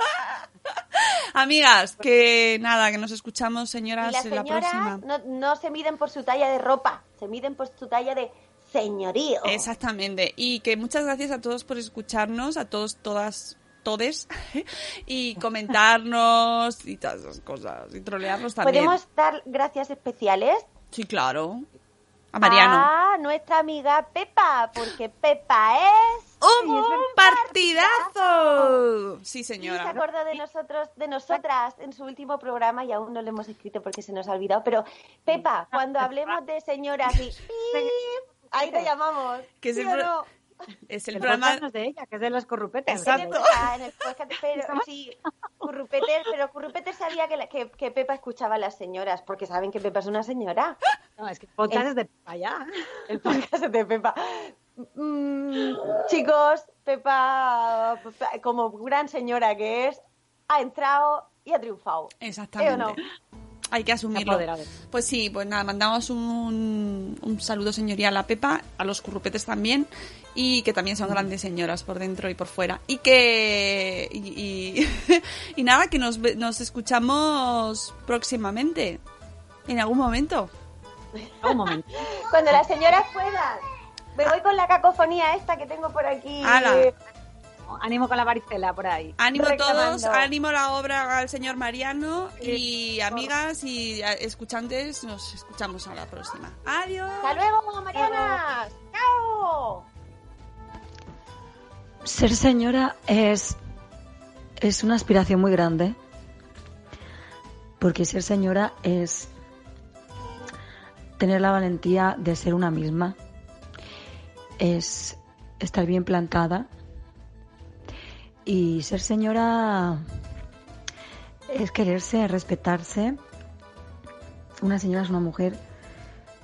Amigas, que nada, que nos escuchamos, señoras, las en la próxima. no, no se miden por su talla de ropa, se miden por su talla de señorío. Exactamente. Y que muchas gracias a todos por escucharnos, a todos, todas, todes, y comentarnos y todas esas cosas, y trolearnos también. Podemos dar gracias especiales Sí, claro. A Mariano. a nuestra amiga Pepa, porque Pepa es ¡Un, un partidazo! Sí, Y se señora. acordó de nosotros, de nosotras en su último programa y aún no le hemos escrito porque se nos ha olvidado. Pero, Pepa, cuando hablemos de señoras y... Ahí te llamamos. Que ¿sí siempre- no? Es el El programa... podcast no es de ella, que es de los corrupetes. Exacto. Pepa, en el podcast, pero sí, Currupeter, pero Currupeter sabía que, la- que, que Pepa escuchaba a las señoras, porque saben que Pepa es una señora. No, es que el podcast es de allá. El podcast es de Pepa. Mm, chicos, Pepa, Pepa, como gran señora que es, ha entrado y ha triunfado. Exactamente. ¿Eh o no? Hay que asumirlo. Pues sí, pues nada, mandamos un, un saludo señorial a Pepa, a los currupetes también, y que también son grandes señoras por dentro y por fuera. Y que. Y, y- y nada, que nos, ve- nos escuchamos próximamente. En algún momento. Un momento. Cuando las señoras puedan. Me voy con la cacofonía esta que tengo por aquí. Ala. Ánimo con la varicela por ahí. Ánimo Reclamando. todos, ánimo la obra al señor Mariano y amigas y escuchantes, nos escuchamos a la próxima. Adiós. Hasta luego, Marianas. Chao. Ser señora es, es una aspiración muy grande. Porque ser señora es tener la valentía de ser una misma. Es estar bien plantada. Y ser señora es quererse, respetarse. Una señora es una mujer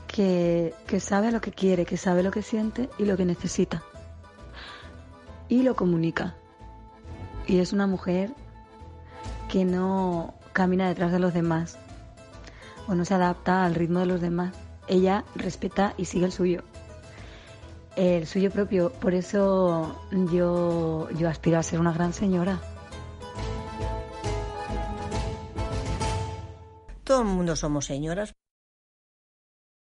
que, que sabe lo que quiere, que sabe lo que siente y lo que necesita y lo comunica. Y es una mujer que no camina detrás de los demás o no se adapta al ritmo de los demás. Ella respeta y sigue el suyo, el suyo propio. Por eso yo, yo aspiro a ser una gran señora. Todo el mundo somos señoras.